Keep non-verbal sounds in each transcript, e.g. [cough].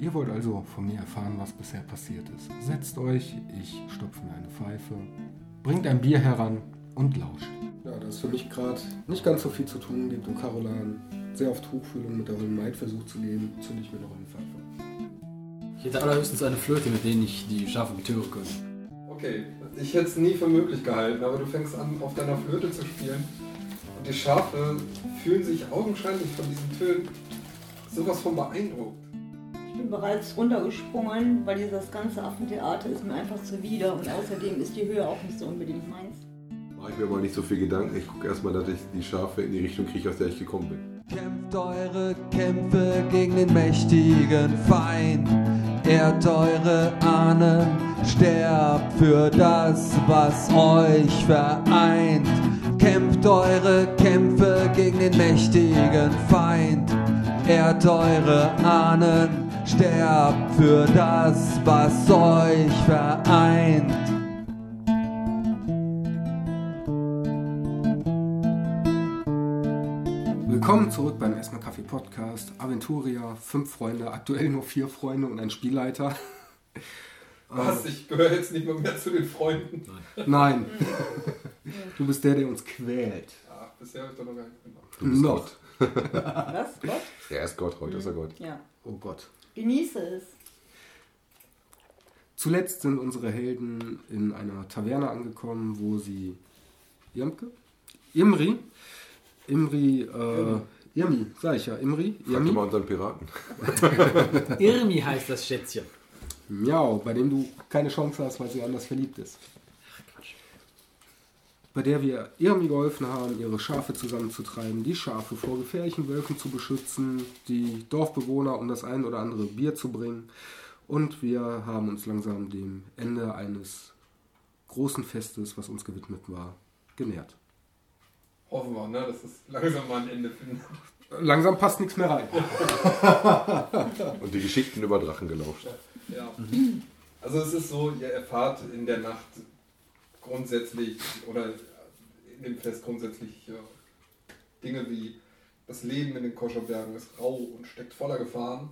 Ihr wollt also von mir erfahren, was bisher passiert ist. Setzt euch, ich stopfe mir eine Pfeife, bringt ein Bier heran und lauscht. Ja, da ist für mich gerade nicht ganz so viel zu tun. Lebt im Karolan, sehr auf Tuchfühlung mit der Hollen Maid versucht zu leben, zünde ich mir noch eine Pfeife. Ich hätte allerhöchstens eine Flöte, mit denen ich die Schafe betören könnte. Okay, ich hätte es nie für möglich gehalten, aber du fängst an, auf deiner Flöte zu spielen. Und die Schafe fühlen sich augenscheinlich von diesen Tönen sowas von beeindruckt. Bin bereits runtergesprungen, weil dieses ganze Affentheater ist mir einfach zuwider und außerdem ist die Höhe auch nicht so unbedingt meins. Mache ich mir mal nicht so viel Gedanken. Ich gucke erstmal, dass ich die Schafe in die Richtung kriege, aus der ich gekommen bin. Kämpft eure Kämpfe gegen den mächtigen Feind. Ehrt eure Ahnen, sterbt für das, was euch vereint. Kämpft eure Kämpfe gegen den mächtigen Feind. Ehrt eure Ahnen, sterbt für das, was euch vereint. Willkommen zurück beim Erstmal Kaffee Podcast. Aventuria, fünf Freunde, aktuell nur vier Freunde und ein Spielleiter. Was? Ich gehöre jetzt nicht mehr, mehr zu den Freunden. Nein, du bist der, der uns quält. Ach, bisher habe ich doch noch gar nicht gemacht. Du bist Noch. Gott. Was? Gott? Er ist Gott, heute ist er Gott. Ja. Oh Gott. Genieße es. Zuletzt sind unsere Helden in einer Taverne angekommen, wo sie Irmke? Imri? Imri, äh, Irmi, sag ich ja, Imri, Irmi, mal unseren Piraten. [laughs] Irmi heißt das Schätzchen. Miau, bei dem du keine Chance hast, weil sie anders verliebt ist. Bei der wir Irmi geholfen haben, ihre Schafe zusammenzutreiben, die Schafe vor gefährlichen Wölfen zu beschützen, die Dorfbewohner um das ein oder andere Bier zu bringen. Und wir haben uns langsam dem Ende eines großen Festes, was uns gewidmet war, genähert. Hoffen wir, ne, dass es langsam mal ein Ende findet. Langsam passt nichts mehr rein. [laughs] Und die Geschichten über Drachen gelauscht. Ja. Also es ist so, ihr erfahrt in der Nacht grundsätzlich oder in dem Fest grundsätzlich ja, Dinge wie das Leben in den Koscherbergen ist rau und steckt voller Gefahren,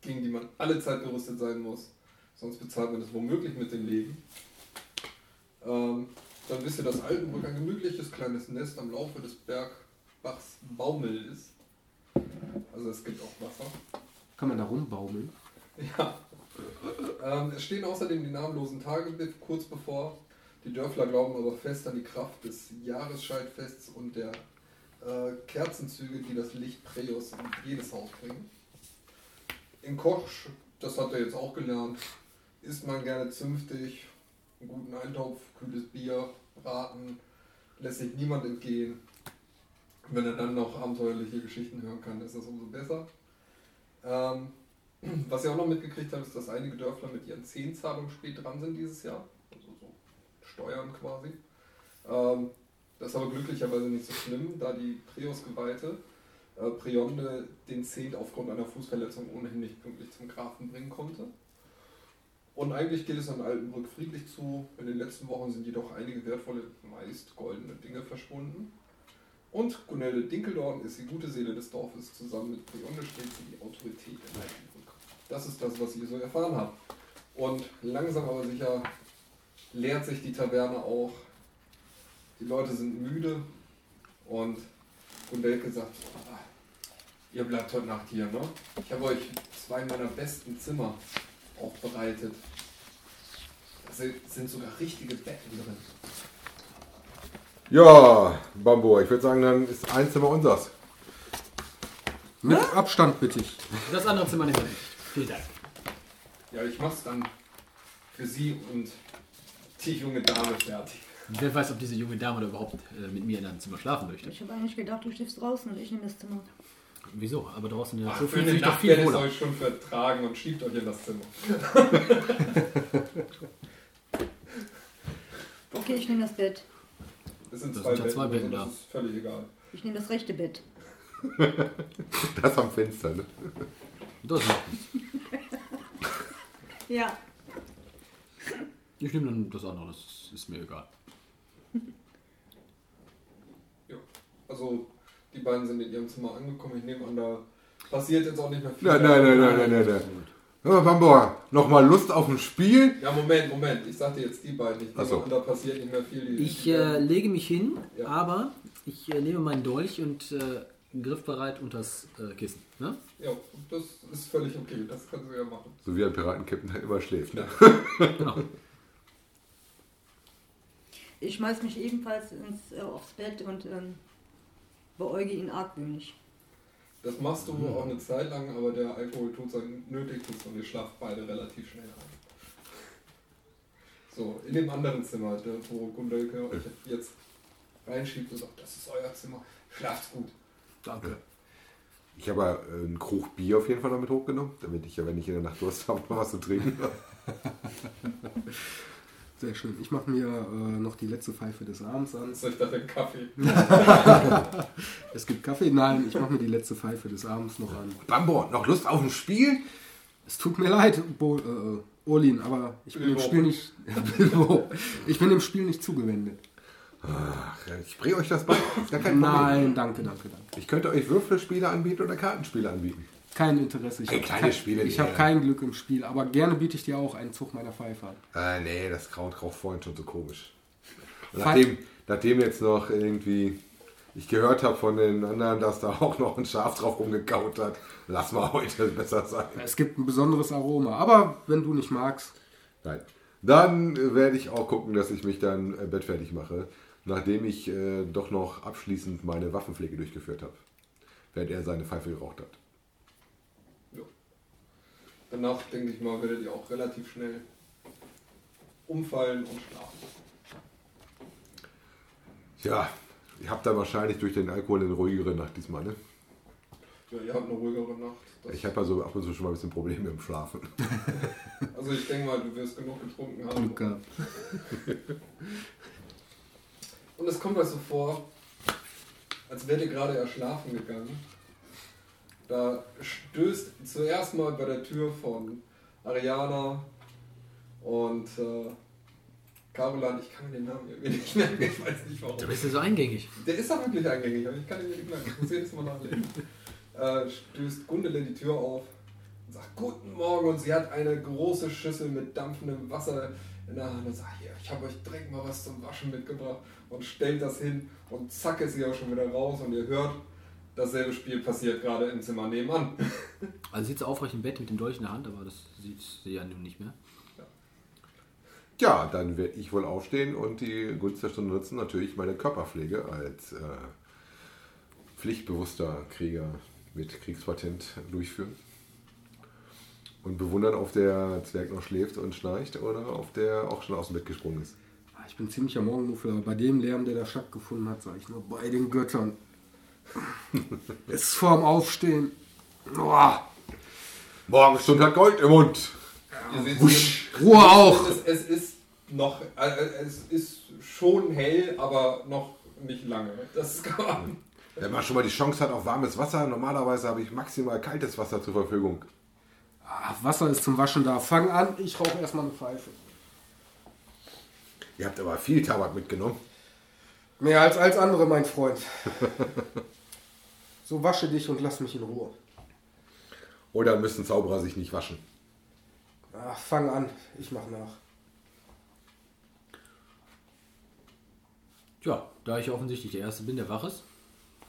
gegen die man alle Zeit gerüstet sein muss. Sonst bezahlt man das womöglich mit dem Leben. Ähm, dann wisst ihr, dass Altenbrück ein gemütliches kleines Nest am Laufe des Bergbachs Baumel ist. Also es gibt auch Wasser. Kann man da rumbaumeln? Ja. Ähm, es stehen außerdem die namenlosen Tage kurz bevor. Die Dörfler glauben aber fest an die Kraft des Jahresscheidfests und der äh, Kerzenzüge, die das Licht Preus in jedes Haus bringen. In Koch, das hat er jetzt auch gelernt, isst man gerne zünftig, einen guten Eintopf, kühles Bier, Braten, lässt sich niemand entgehen. Wenn er dann noch abenteuerliche Geschichten hören kann, ist das umso besser. Ähm, was ihr auch noch mitgekriegt habt, ist, dass einige Dörfler mit ihren Zehnzahlungen spät dran sind dieses Jahr. Also so Steuern quasi. Ähm, das ist aber glücklicherweise nicht so schlimm, da die Prius-Geweihte äh, Prionde den Zehnt aufgrund einer Fußverletzung ohnehin nicht pünktlich zum Grafen bringen konnte. Und eigentlich geht es an Altenbrück friedlich zu. In den letzten Wochen sind jedoch einige wertvolle, meist goldene Dinge verschwunden. Und Gunelde Dinkeldorn ist die gute Seele des Dorfes. Zusammen mit Prionde stellt sie die Autorität in Altenbrück. Das ist das, was ihr so erfahren habt. Und langsam aber sicher leert sich die Taverne auch. Die Leute sind müde und Gundelke sagt, "Ah, ihr bleibt heute Nacht hier, ne? Ich habe euch zwei meiner besten Zimmer aufbereitet. Da sind- sogar richtige Betten drin. Ja, Bambo, ich würde sagen, dann ist ein Zimmer unseres. Mit Abstand bitte ich. Das andere Zimmer nicht. Vielen Dank. Ja, ich mach's dann für sie und die junge Dame fertig. Und wer weiß, ob diese junge Dame da überhaupt äh, mit mir in einem Zimmer schlafen möchte. Ich habe eigentlich gedacht, du schläfst draußen und ich nehme das Zimmer. Wieso? Aber draußen in der Ach, Luft für fühlt eine sich doch Nacht viel werde ich es wohler. euch schon vertragen und schiebt euch in das Zimmer. [laughs] Okay, ich nehme das Bett. Es sind Das zwei sind ja zwei Betten also da. das ist völlig egal. Ich nehme das rechte Bett. [laughs] Das am Fenster, ne? Das ist [laughs] Ja. ich nehme dann das andere, das ist mir egal. Ja. Also die beiden sind in ihrem Zimmer angekommen. Ich nehme an, da passiert jetzt auch nicht mehr viel. Nein, nein, nein, nein, nein, nein. nein. Hör mal, Bambor, nochmal Lust auf ein Spiel? Ja, Moment, Moment. Ich sagte jetzt die beiden nicht. Ach so. Und da passiert nicht mehr viel. Die- Ich äh, lege mich hin, Ja. aber ich äh, nehme meinen Dolch und äh, griffbereit unters äh, Kissen. Ne? Ja, das ist völlig okay. Das können Sie ja machen. So wie ein Piratenkapitän halt immer schläft. Ne? Genau. Ich schmeiß mich ebenfalls ins, äh, aufs Bett und ähm, beäuge ihn argwöhnig. Das machst du auch eine Zeit lang, aber der Alkohol tut sein Nötigstes und ihr schlaft beide relativ schnell ein. So, in dem anderen Zimmer, der, wo Gundelke euch jetzt reinschiebt und sagt, das ist euer Zimmer, schlaft's gut. Danke. Ich habe äh, einen Krug Bier auf jeden Fall damit hochgenommen, damit ich ja, wenn ich in der Nacht Durst habe, [laughs] noch was zu trinken. Sehr schön. Ich mache mir äh, noch die letzte Pfeife des Abends an. So, ich dachte, ein Kaffee. [laughs] Es gibt Kaffee? Nein, ich mache mir die letzte Pfeife des Abends noch an. Bambor, noch Lust auf ein Spiel? Es tut mir leid, Bo äh, Olin, aber ich bin Bilbo. Spiel nicht. [laughs] Ich bin dem Spiel nicht zugewendet. Ach, ich bringe euch das bei. Ist gar kein Problem. Nein, danke, danke, danke. Ich könnte euch Würfelspiele anbieten oder Kartenspiele anbieten. Kein Interesse. Ich Ein hab kleines kein, Spiel, Ich habe kein Glück im Spiel, aber gerne biete ich dir auch einen Zug meiner Pfeife an. Äh, nee, das Kraut raucht vorhin schon so komisch. Nachdem, nachdem jetzt noch irgendwie ich gehört habe von den anderen, dass da auch noch ein Schaf drauf rumgekaut hat, lass mal heute besser sein. Es gibt ein besonderes Aroma, aber wenn du nicht magst, Nein. Dann werde ich auch gucken, dass ich mich dann äh, bettfertig mache, nachdem ich äh, doch noch abschließend meine Waffenpflege durchgeführt habe. Während er seine Pfeife geraucht hat. Ja. Danach, denke ich mal, werdet ihr auch relativ schnell umfallen und schlafen. Ja, ich habe da wahrscheinlich durch den Alkohol eine ruhigere Nacht diesmal, ne? Ja, ihr habt eine ruhigere Nacht. Ich habe also ab und zu schon mal ein bisschen Probleme im Schlafen. [laughs] also ich denke mal, du wirst genug getrunken haben. Glück gehabt. [laughs] Und es kommt euch so vor, als wärt ihr gerade erschlafen gegangen. Da stößt zuerst mal bei der Tür von Ariana und äh, Caroline, ich kann mir den Namen irgendwie nicht merken, ich weiß nicht warum. Du bist ja so eingängig. Der ist auch wirklich eingängig, aber ich kann ihn mir nicht merken. Ich muss jedes Mal nachlesen. Äh, stößt Gundele die Tür auf und sagt Guten Morgen und sie hat eine große Schüssel mit dampfendem Wasser in der Hand und sagt, hier, ich habe euch direkt mal was zum Waschen mitgebracht und stellt das hin und zack ist sie auch schon wieder raus und ihr hört, dasselbe Spiel passiert gerade im Zimmer nebenan. [laughs] Also sitzt aufrecht im Bett mit dem Dolch in der Hand, aber das sieht sie ja nun nicht mehr. Ja, dann werde ich wohl aufstehen und die Gunst der Stunde nutzen, natürlich meine Körperpflege als äh, pflichtbewusster Krieger mit Kriegspatent durchführen. Und bewundern, ob der Zwerg noch schläft und schnarcht oder ob der auch schon aus dem Bett gesprungen ist. Ich bin ziemlicher Morgenmuffel, aber bei dem Lärm, der da stattgefunden hat, sage ich nur bei den Göttern. [laughs] es ist vorm Aufstehen. Boah, Morgenstund hat Gold im Mund. Ihr seht Wusch. Ruhe auch! Es, es ist noch, äh, es ist schon hell, aber noch nicht lange. Das kann man. Wenn man schon mal die Chance hat auf warmes Wasser, normalerweise habe ich maximal kaltes Wasser zur Verfügung. Ah, Wasser ist zum Waschen da. Fang an, ich rauche erstmal eine Pfeife. Ihr habt aber viel Tabak mitgenommen. Mehr als als andere, mein Freund. So wasche dich und lass mich in Ruhe. Oder müssen Zauberer sich nicht waschen? Ach, fang an, ich mach nach. Tja, da ich offensichtlich der Erste bin, der wach ist,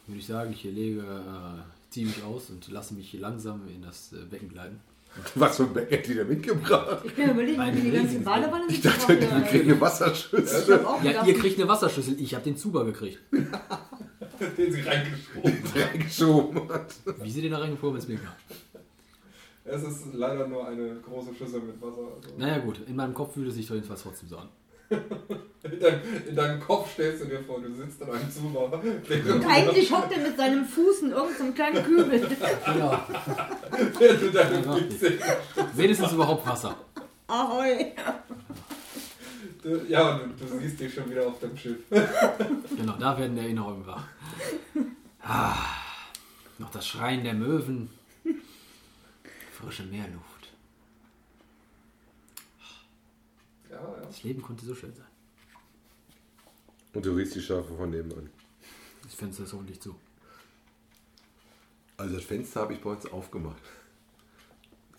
würde ich sagen, ich lege, äh, ziehe mich aus und lasse mich langsam in das äh, Becken gleiten. [laughs] Was für ein Becken die da mitgebracht? Ich bin überlegen, Ein wie die ganze Badewanne Ich dachte, die kriegen eine Ich Wasserschüssel. hab auch Ja, ihr kriegt eine Wasserschüssel, ich habe den Zuber gekriegt. [laughs] den sie reingeschoben. reingeschoben hat. Wie seht ihr da reingefuhr, wenn es mir egal? Es ist leider nur eine große Schüssel mit Wasser. Also Naja gut, in meinem Kopf fühlt es sich doch jedenfalls trotzdem so an. In, deinem, in deinem Kopf stellst du dir vor, du sitzt in einem Zimmer. Und eigentlich hockt er mit seinem Fuß in irgendeinem kleinen Kübel. Genau. Während du deine Ja, Füße. Wenigstens überhaupt Wasser. Ahoi. Du- Ja, und du, du siehst dich schon wieder auf dem Schiff. Genau, da werden Erinnerungen wach. Ah, noch das Schreien der Möwen. Frische Meerluft. Ja. Das Leben konnte so schön sein. Und du riechst die Schafe von nebenan. Das Fenster ist ordentlich zu. Also das Fenster habe ich bei uns aufgemacht.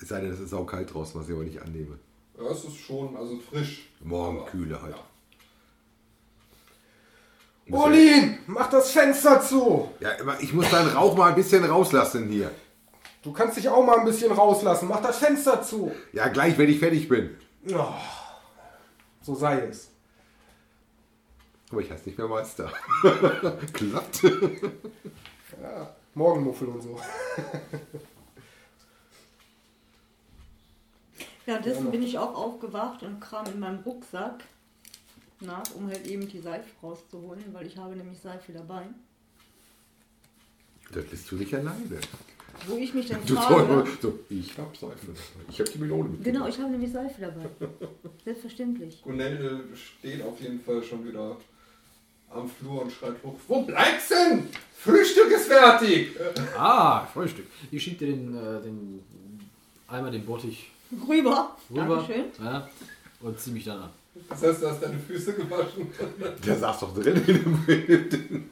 Es sei denn, es ist saukalt draußen, was ich aber nicht annehme. Ja, es ist schon, also frisch. Morgen Aber, kühle halt. Ja. Olin, mach das Fenster zu! Ja, aber ich muss deinen Rauch mal ein bisschen rauslassen hier. Du kannst dich auch mal ein bisschen rauslassen. Mach das Fenster zu! Ja, gleich, wenn ich fertig bin. Oh, so sei es. Aber ich heiße nicht mehr Meister. [laughs] Klappt. Ja, Morgenmuffel und so. [laughs] Währenddessen bin ich auch aufgewacht und kram in meinem Rucksack nach, um halt eben die Seife rauszuholen, weil ich habe nämlich Seife dabei. Das bist du nicht alleine. Wo ich mich dann Du frage, soll, so, ich hab Seife. Ich hab die Melone mit. genau, ich habe nämlich Seife dabei. [laughs] Selbstverständlich. Gunelde steht auf jeden Fall schon wieder am Flur und schreit hoch. Wo bleibt's denn? Frühstück ist fertig! Ah, Frühstück. Ich schieb dir den, äh, den einmal den Bottich Rüber. rüber Dankeschön. Ja, und zieh mich dann an. Das heißt, du hast deine Füße gewaschen. Der saß doch drin in dem in.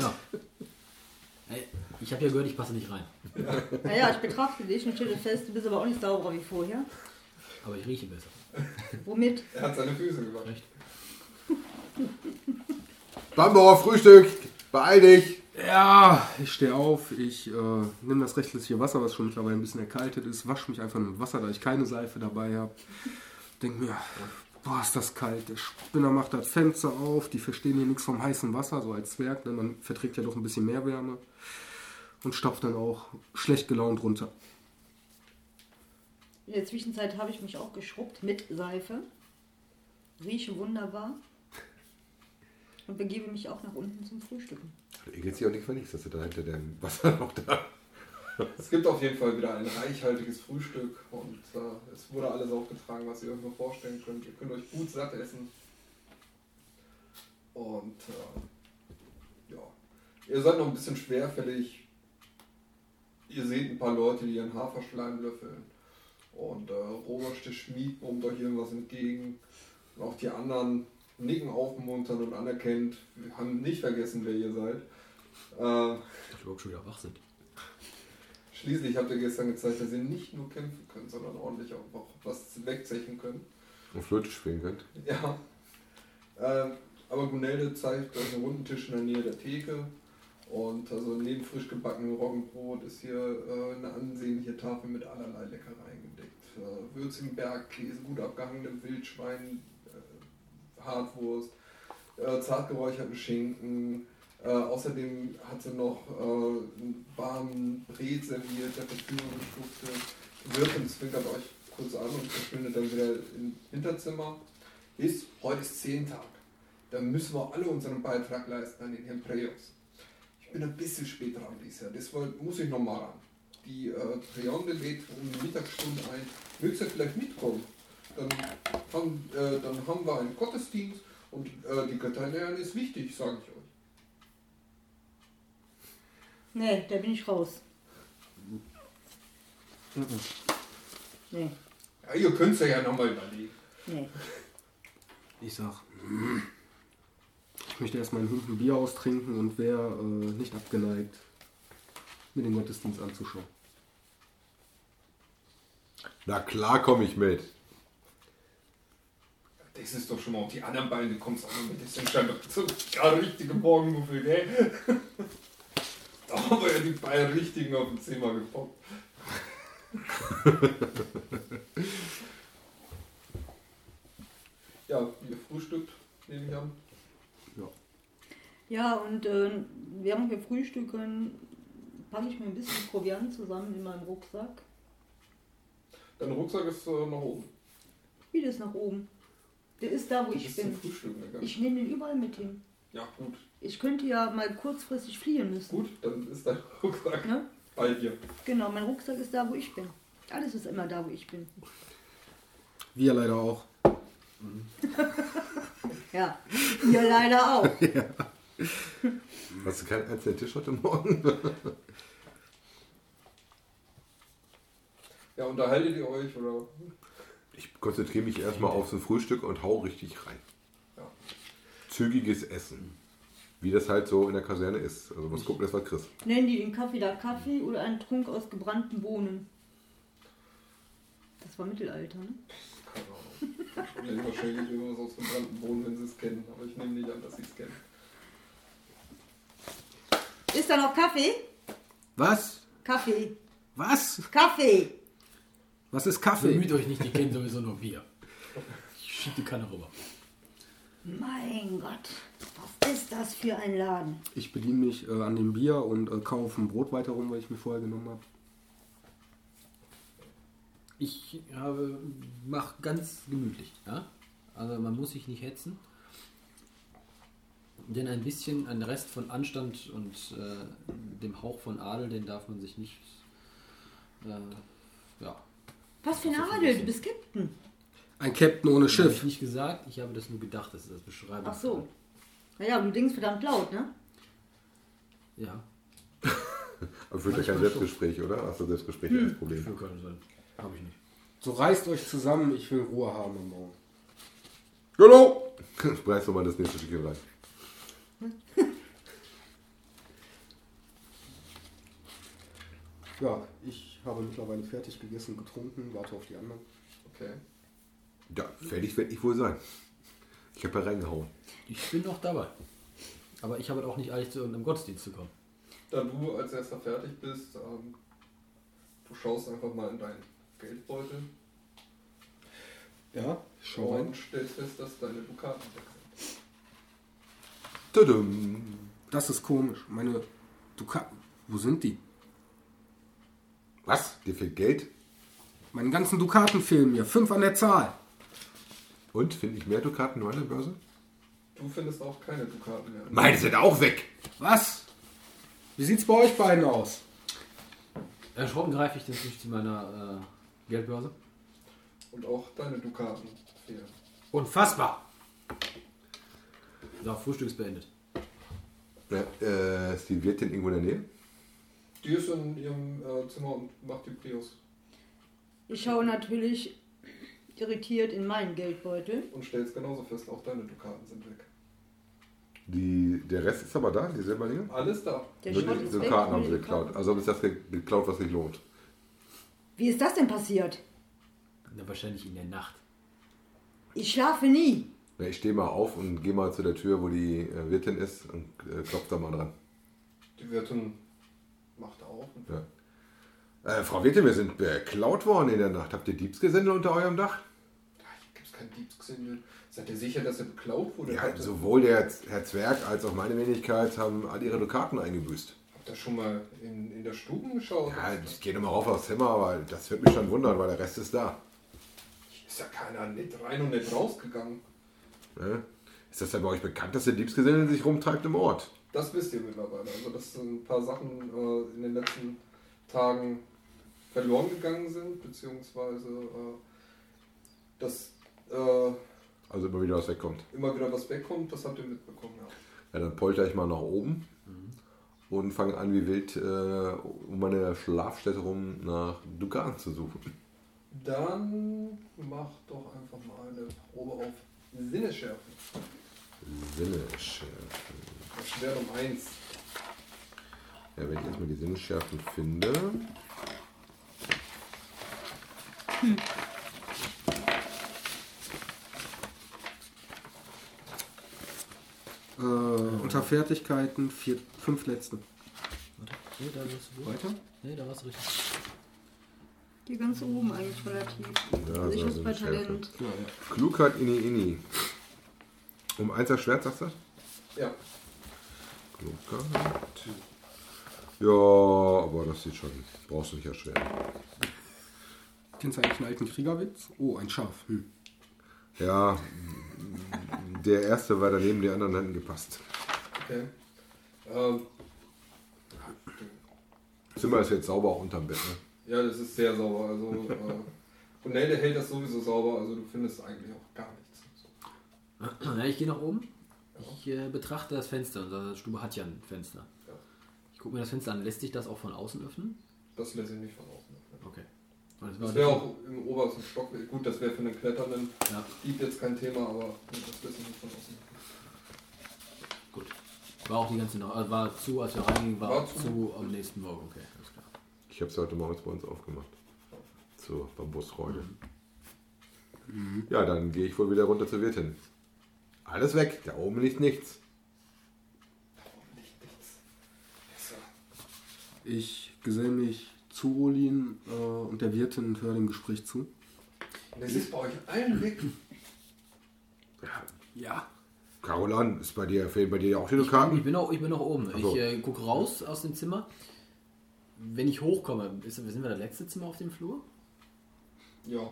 Ja. Ey, ich habe ja gehört, ich passe nicht rein. Naja, ich betrachte dich und stelle fest, du bist aber auch nicht sauberer wie vorher. Aber ich rieche besser. Womit? Er hat seine Füße gewaschen. Echt? Bambauer, Frühstück. Beeil dich. Ja, ich stehe auf, ich äh, nehme das rechtliche Wasser, was schon mittlerweile ein bisschen erkaltet ist, wasche mich einfach mit Wasser, da ich keine Seife dabei habe. Denk mir, boah, ist das kalt. Der Spinner macht das Fenster auf, die verstehen hier nichts vom heißen Wasser, so als Zwerg, ne? man verträgt ja doch ein bisschen mehr Wärme. Und stopft dann auch schlecht gelaunt runter. In der Zwischenzeit habe ich mich auch geschrubbt mit Seife. Rieche wunderbar. Und begebe mich auch nach unten zum Frühstücken. Du ekelst dich auch nicht für nichts, dass du da hinter dem Wasser noch da. [laughs] Es gibt auf jeden Fall wieder ein reichhaltiges Frühstück und äh, es wurde alles aufgetragen, was ihr euch nur vorstellen könnt. Ihr könnt euch gut satt essen. Und äh, ja, ihr seid noch ein bisschen schwerfällig. Ihr seht ein paar Leute, die ihren Haferschleim löffeln. Und äh, Robert der Schmied brummt euch irgendwas entgegen. Und auch die anderen nicken aufmunternd und anerkennt. Wir haben nicht vergessen, wer ihr seid. Äh, wir überhaupt schon wieder wach sind. Schließlich habt ihr gestern gezeigt, dass ihr nicht nur kämpfen könnt, sondern ordentlich auch was wegzechen könnt. Und Flöte spielen könnt. Ja. Ähm, aber Gunelde zeigt euch einen runden Tisch in der Nähe der Theke. Und also neben frisch gebackenem Roggenbrot ist hier äh, eine ansehnliche Tafel mit allerlei Leckereien gedeckt. Äh, würzigen Bergkäse, gut abgehangenem Wildschwein, äh, Hartwurst, äh, zart geräucherten Schinken. Äh, außerdem hat sie noch äh, einen warmen Bret serviert, der Verfügung gestufte. Wirken zwinkert euch kurz an und verschwindet dann wieder im Hinterzimmer. Ist, heute ist Zehntag. Da müssen wir alle unseren Beitrag leisten an den Herrn Preos. Ich bin ein bisschen spät dran dieses Jahr, deshalb muss ich nochmal ran. Die äh, Preonde lädt um die Mittagsstunde ein. Willst du vielleicht mitkommen? Dann haben, äh, dann haben wir einen Gottesdienst und äh, die Götterlernen ist wichtig, sage ich euch. Nee, da bin ich raus. Nee, Ja, ihr könnt es ja nochmal überlegen. nee. Ich sag, ich möchte erstmal einen Hund ein Bier austrinken und wäre äh, nicht abgeneigt, mir den Gottesdienst anzuschauen. Na klar komme ich mit. Das ist doch schon mal auf die anderen Beine, du kommst auch noch mit. Das sind scheinbar so ja, richtige Morgenmuffel, gell? [laughs] Da haben wir ja die beiden richtigen auf dem Zimmer gepoppt. [laughs] ja, ihr frühstückt, nehme ich an. Ja, und äh, während wir frühstücken, packe ich mir ein bisschen Proviant zusammen in meinem Rucksack. Dein Rucksack ist äh, nach oben. Wie das nach oben? Der ist da, wo Du ich bist zum bin. Frühstücken gegangen. Ich nehme den überall mit hin. Ja, gut. Ich könnte ja mal kurzfristig fliehen müssen. Gut, dann ist dein [laughs] Rucksack Ne? bei dir. Genau, mein Rucksack ist da, wo ich bin. Alles ist immer da, wo ich bin. Wir leider auch. [laughs] Ja, ihr leider auch. [laughs] [laughs] Hast du keinen einzelnen Tisch heute Morgen? [laughs] Ja, unterhaltet ihr euch oder? Ich konzentriere mich erstmal auf so ein Frühstück und hau richtig rein. Ja. Zügiges Essen. Wie das halt so in der Kaserne ist. Also muss gucken, dass was kriegst. Nennen die den Kaffee da Kaffee oder einen Trunk aus gebrannten Bohnen? Das war Mittelalter, ne? Keine Ahnung. Nee, wahrscheinlich irgendwas aus gebrannten Bohnen, wenn sie es kennen. Aber ich nehme nicht an, dass sie es kennen. Ist da noch Kaffee? Was? Kaffee. Was? Kaffee. Was ist Kaffee? Bemüht euch nicht, die kennen sowieso nur Bier. Ich schieb die Kanne rüber. Mein Gott. Was ist das für ein Laden? Ich bediene mich äh, an dem Bier und äh, kaufe ein Brot weiter rum, weil ich mir vorher genommen habe. Ich habe, mach ganz gemütlich. Ja? Also man muss sich nicht hetzen. Denn ein bisschen, ein Rest von Anstand und äh, dem Hauch von Adel, den darf man sich nicht. Äh, ja. Was für ein So Adel? Du bist Captain. Ein Captain ohne Habe ich Schiff. nicht gesagt, ich habe das nur gedacht, dass das beschreiben Ach so. Naja, du denkst verdammt laut, ne? Ja, [laughs] Aber führt ja kein Manchmal Selbstgespräch, oder? Hast du Selbstgespräche als Problem? für können sein. Habe ich nicht. So reißt euch zusammen, ich will Ruhe haben am Morgen. Hallo! [laughs] Preis nochmal das nächste Stückchen rein. Ja, ich habe mittlerweile fertig gegessen, getrunken, warte auf die anderen. Okay. Ja, fertig werde ich wohl sein. Ich habe ja reingehauen. Ich bin noch dabei. Aber ich habe halt auch nicht eilig zu irgendeinem Gottesdienst zu kommen. Da du als erster fertig bist, ähm, du schaust einfach mal in deinen Geldbeutel Ja, schau rein. und stellst fest, dass deine Dukaten weg. Das ist komisch. Meine Dukaten, wo sind die? Was? Dir fehlt Geld? Meine ganzen Dukaten fehlen mir. Fünf an der Zahl. Und finde ich mehr Dukaten nur an der Börse? Du findest auch keine Dukaten mehr. Meine sind auch weg! Was? Wie sieht's bei euch beiden aus? Erschrocken greife ich dann durch zu meiner äh, Geldbörse. Und auch deine Dukaten fehlen. Unfassbar! So, Frühstück ist beendet. Ja, äh, ist die Wirtin irgendwo in der Nähe? Die ist in ihrem äh, Zimmer und macht die Prius Ich schaue natürlich irritiert in meinen Geldbeutel. und stellst genauso fest, auch deine Dukaten sind weg. Die, der Rest ist aber da, die Silberlinge? Alles da. Der Nur Schrott die ist Dukaten weg. haben sie die geklaut. Dukaten. Also ist das ge- geklaut, was sich lohnt. Wie ist das denn passiert? Na, wahrscheinlich in der Nacht. Ich schlafe nie. Ich stehe mal auf und gehe mal zu der Tür, wo die äh, Wirtin ist und äh, klopfe da mal dran. Die Wirtin macht auf. Ja. Äh, Frau Wirtin, wir sind beklaut worden in der Nacht. Habt ihr Diebsgesindel unter eurem Dach? Da gibt es kein Diebsgesindel. Seid ihr sicher, dass er beklaut wurde? Ja, ihr- sowohl der Herr Zwerg als auch meine Wenigkeit haben all ihre Dukaten eingebüßt. Habt ihr schon mal in, in der Stube geschaut? Ja, ich gehe nochmal rauf aufs Zimmer, aber das wird mich schon wundern, weil der Rest ist da. Ist ja keiner nicht rein und nicht rausgegangen. Ne? Ist das denn bei euch bekannt, dass der Diebsgesindel sich rumtreibt im Ort? Das wisst ihr mittlerweile. Also, dass ein paar Sachen äh, in den letzten Tagen verloren gegangen sind, beziehungsweise äh, dass äh, Also immer wieder was wegkommt. immer wieder was wegkommt, das habt ihr mitbekommen, ja. Ja, dann polter ich mal nach oben und fange an, wie wild äh, um meine Schlafstätte rum nach Dukaten zu suchen. Dann mach doch einfach mal eine Probe auf Sinneschärfe. Sinneschärfen. Das wäre um eins. Ja, wenn ich erstmal die Sinneschärfen finde. Äh, unter Fertigkeiten vier, fünf letzte. Warte. Nee, da warst du gut. Weiter? Nee, da warst du richtig. Hier ganz oben eigentlich relativ. Ja, also ich so hab's bei. Talent. Ja, ja. Klugheit inni inni. Um eins das Schwert, sagst du? Ja, Klugheit. Ja, aber das sieht schon. Brauchst du nicht erschweren. Kennst du eigentlich einen alten Kriegerwitz? Oh, ein Schaf. Hm. Ja, der erste war daneben, die anderen hätten gepasst. okay. Ähm, Zimmer ist jetzt sauber auch unterm Bett. Ne? Ja, das ist sehr sauber. Also, äh, Brunelde hält das sowieso sauber, also du findest eigentlich auch gar nichts. So. Ja, ich gehe nach oben. Ich äh, betrachte das Fenster. Unsere Stube hat ja ein Fenster. Ja. Ich gucke mir das Fenster an. Lässt sich das auch von außen öffnen? Das lässt sich nicht von außen öffnen. Okay. Das Das wäre auch im obersten Stock. Gut, das wäre für einen Kletternden Ja, Dieb jetzt kein Thema, aber das lässt sich nicht von außen öffnen. gut. War auch die ganze Nacht, also war zu, als wir reingingen, war, War zu. zu. am nächsten Morgen, okay. Ich habe es heute morgens bei uns aufgemacht. Zur Bambusfreude. Ja, dann gehe ich wohl wieder runter zur Wirtin. Alles weg, da oben liegt nichts. Nicht nichts. Besser. Ich geselle mich zu Olin äh, und der Wirtin und höre dem Gespräch zu. Es ist bei euch allen weg. Ja. Carolan, ist bei dir, fehlen bei dir auch die Ich, Karten? ich, bin auch, ich bin noch oben. So. Ich äh, gucke raus aus dem Zimmer. Wenn ich hochkomme, ist, sind wir das letzte Zimmer auf dem Flur? Ja.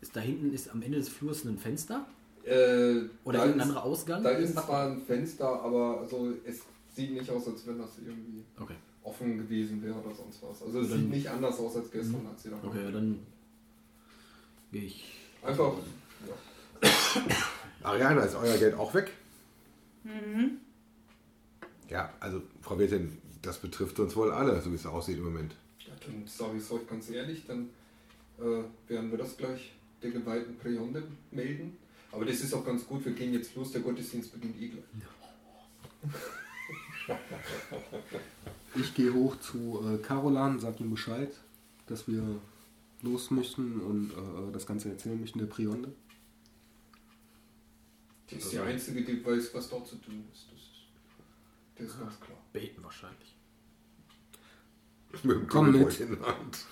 Ist da hinten ist am Ende des Flurs ein Fenster? Äh, Oder irgendein ist- anderer Ausgang? Da ist zwar ein Fenster, aber also es sieht nicht aus, als wenn das irgendwie Okay. offen gewesen wäre oder sonst was. Also es Dann- sieht nicht anders aus als gestern, als ihr da Okay, dann gehe ich. Einfach. Ja. Ariana, ist euer Geld auch weg? Ja, also Frau Wirtin, das betrifft uns wohl alle, so wie es aussieht im Moment. Ja, dann sage ich es euch ganz ehrlich, dann äh, werden wir das gleich der geweihten Prionde melden. Aber das ist auch ganz gut, wir gehen jetzt los, der Gottesdienst beginnt eh gleich. [laughs] Ich gehe hoch zu äh, Carolan, sag ihm Bescheid, dass wir los möchten und äh, das Ganze erzählen möchten der Prionde. Die ist die Einzige, die weiß, was dort zu tun ist. Das ist, das ist ganz klar. Beten wahrscheinlich. Mit dem Komm mit. in der Hand.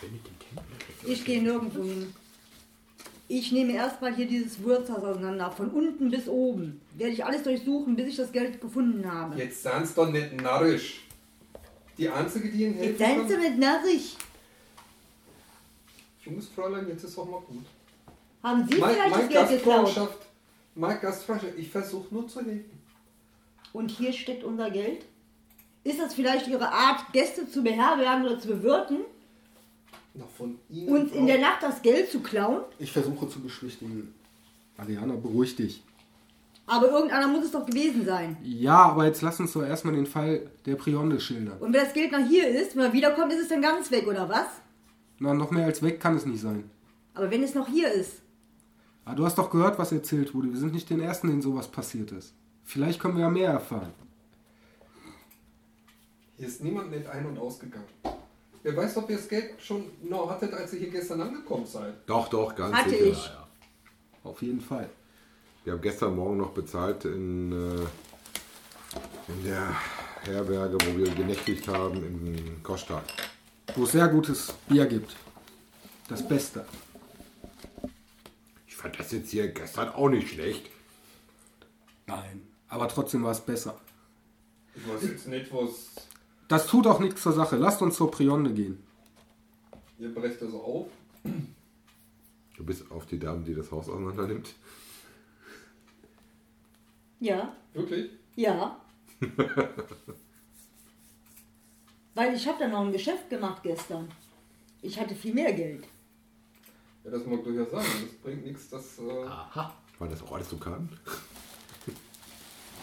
Tempel. Ich gehe nirgendwo hin. Ich nehme erstmal hier dieses Wirtshaus auseinander. Von unten bis oben. Werde ich alles durchsuchen, bis ich das Geld gefunden habe. Jetzt sind's doch nicht narrisch. Die Einzige, die Ihnen helfen Jetzt seien Sie nicht narrig. Junges Fräulein, jetzt ist auch mal gut. Haben Sie Mein, vielleicht das mein Geld geklaut? Mein Gastfreundschaft, ich versuche nur zu helfen. Und hier steckt unser Geld? Ist das vielleicht Ihre Art, Gäste zu beherbergen oder zu bewirten? Noch von Ihnen. Und in der Nacht das Geld zu klauen? Ich versuche zu beschwichtigen. Ariana, beruhig dich. Aber irgendeiner muss es doch gewesen sein. Ja, aber jetzt lass uns doch erstmal den Fall der Prionde schildern. Und wenn das Geld nach hier ist, wenn er wiederkommt, ist es dann ganz weg, oder was? Na, noch mehr als weg kann es nicht sein. Aber wenn es noch hier ist, Aber du hast doch gehört, was erzählt wurde. Wir sind nicht den Ersten, denen sowas passiert ist. Vielleicht können wir ja mehr erfahren. Hier ist niemand nicht ein- und ausgegangen. Wer weiß, ob ihr das Geld schon noch hattet, als ihr hier gestern angekommen seid. Doch, doch, ganz Hatte sicher. ich. Auf jeden Fall. Wir haben gestern Morgen noch bezahlt in, äh, in der Herberge, wo wir genächtigt haben, in Kostak. Wo es sehr gutes Bier gibt. Das Beste. Fand das jetzt hier gestern auch nicht schlecht. Nein. Aber trotzdem war es besser. Ich weiß jetzt nicht, was. Das tut auch nichts zur Sache. Lasst uns zur Prionde gehen. Ihr brecht also auf. Du bist auf die Dame, die das Haus auseinander nimmt. ja, Wirklich? ja. [laughs] Weil ich habe dann noch ein Geschäft gemacht gestern. Ich hatte viel mehr Geld. Ja, das mag durchaus sein. Das bringt nichts, das. Äh, Aha. War das auch alles so kann? [laughs]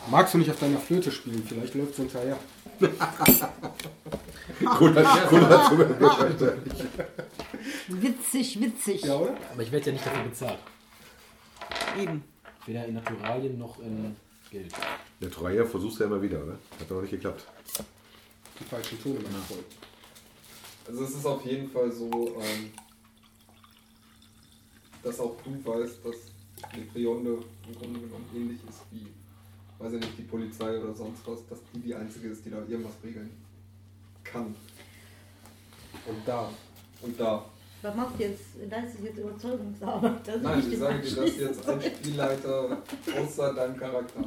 Magst du nicht auf deiner Flöte spielen? Vielleicht läuft es hinterher. Cooler, cooler Zungenbrecher. Witzig, witzig. Ja, oder? Aber ich werde ja nicht dafür bezahlt. Eben. Weder in Naturalien noch in Geld. Der Troyer versuchst du ja immer wieder, oder? Hat noch nicht geklappt. Die falschen Töne machen voll. Also es ist auf jeden Fall so, ähm, dass auch du weißt, dass die Prionde im Grunde genommen ähnlich ist wie, weiß ich nicht, die Polizei oder sonst was, dass die die einzige ist, die da irgendwas regeln kann. Und da. Und da. Was macht jetzt? Das ist jetzt Überzeugungsarbeit. Das Nein, ich sage dir das anschließend. jetzt als Spielleiter außer deinem Charakter.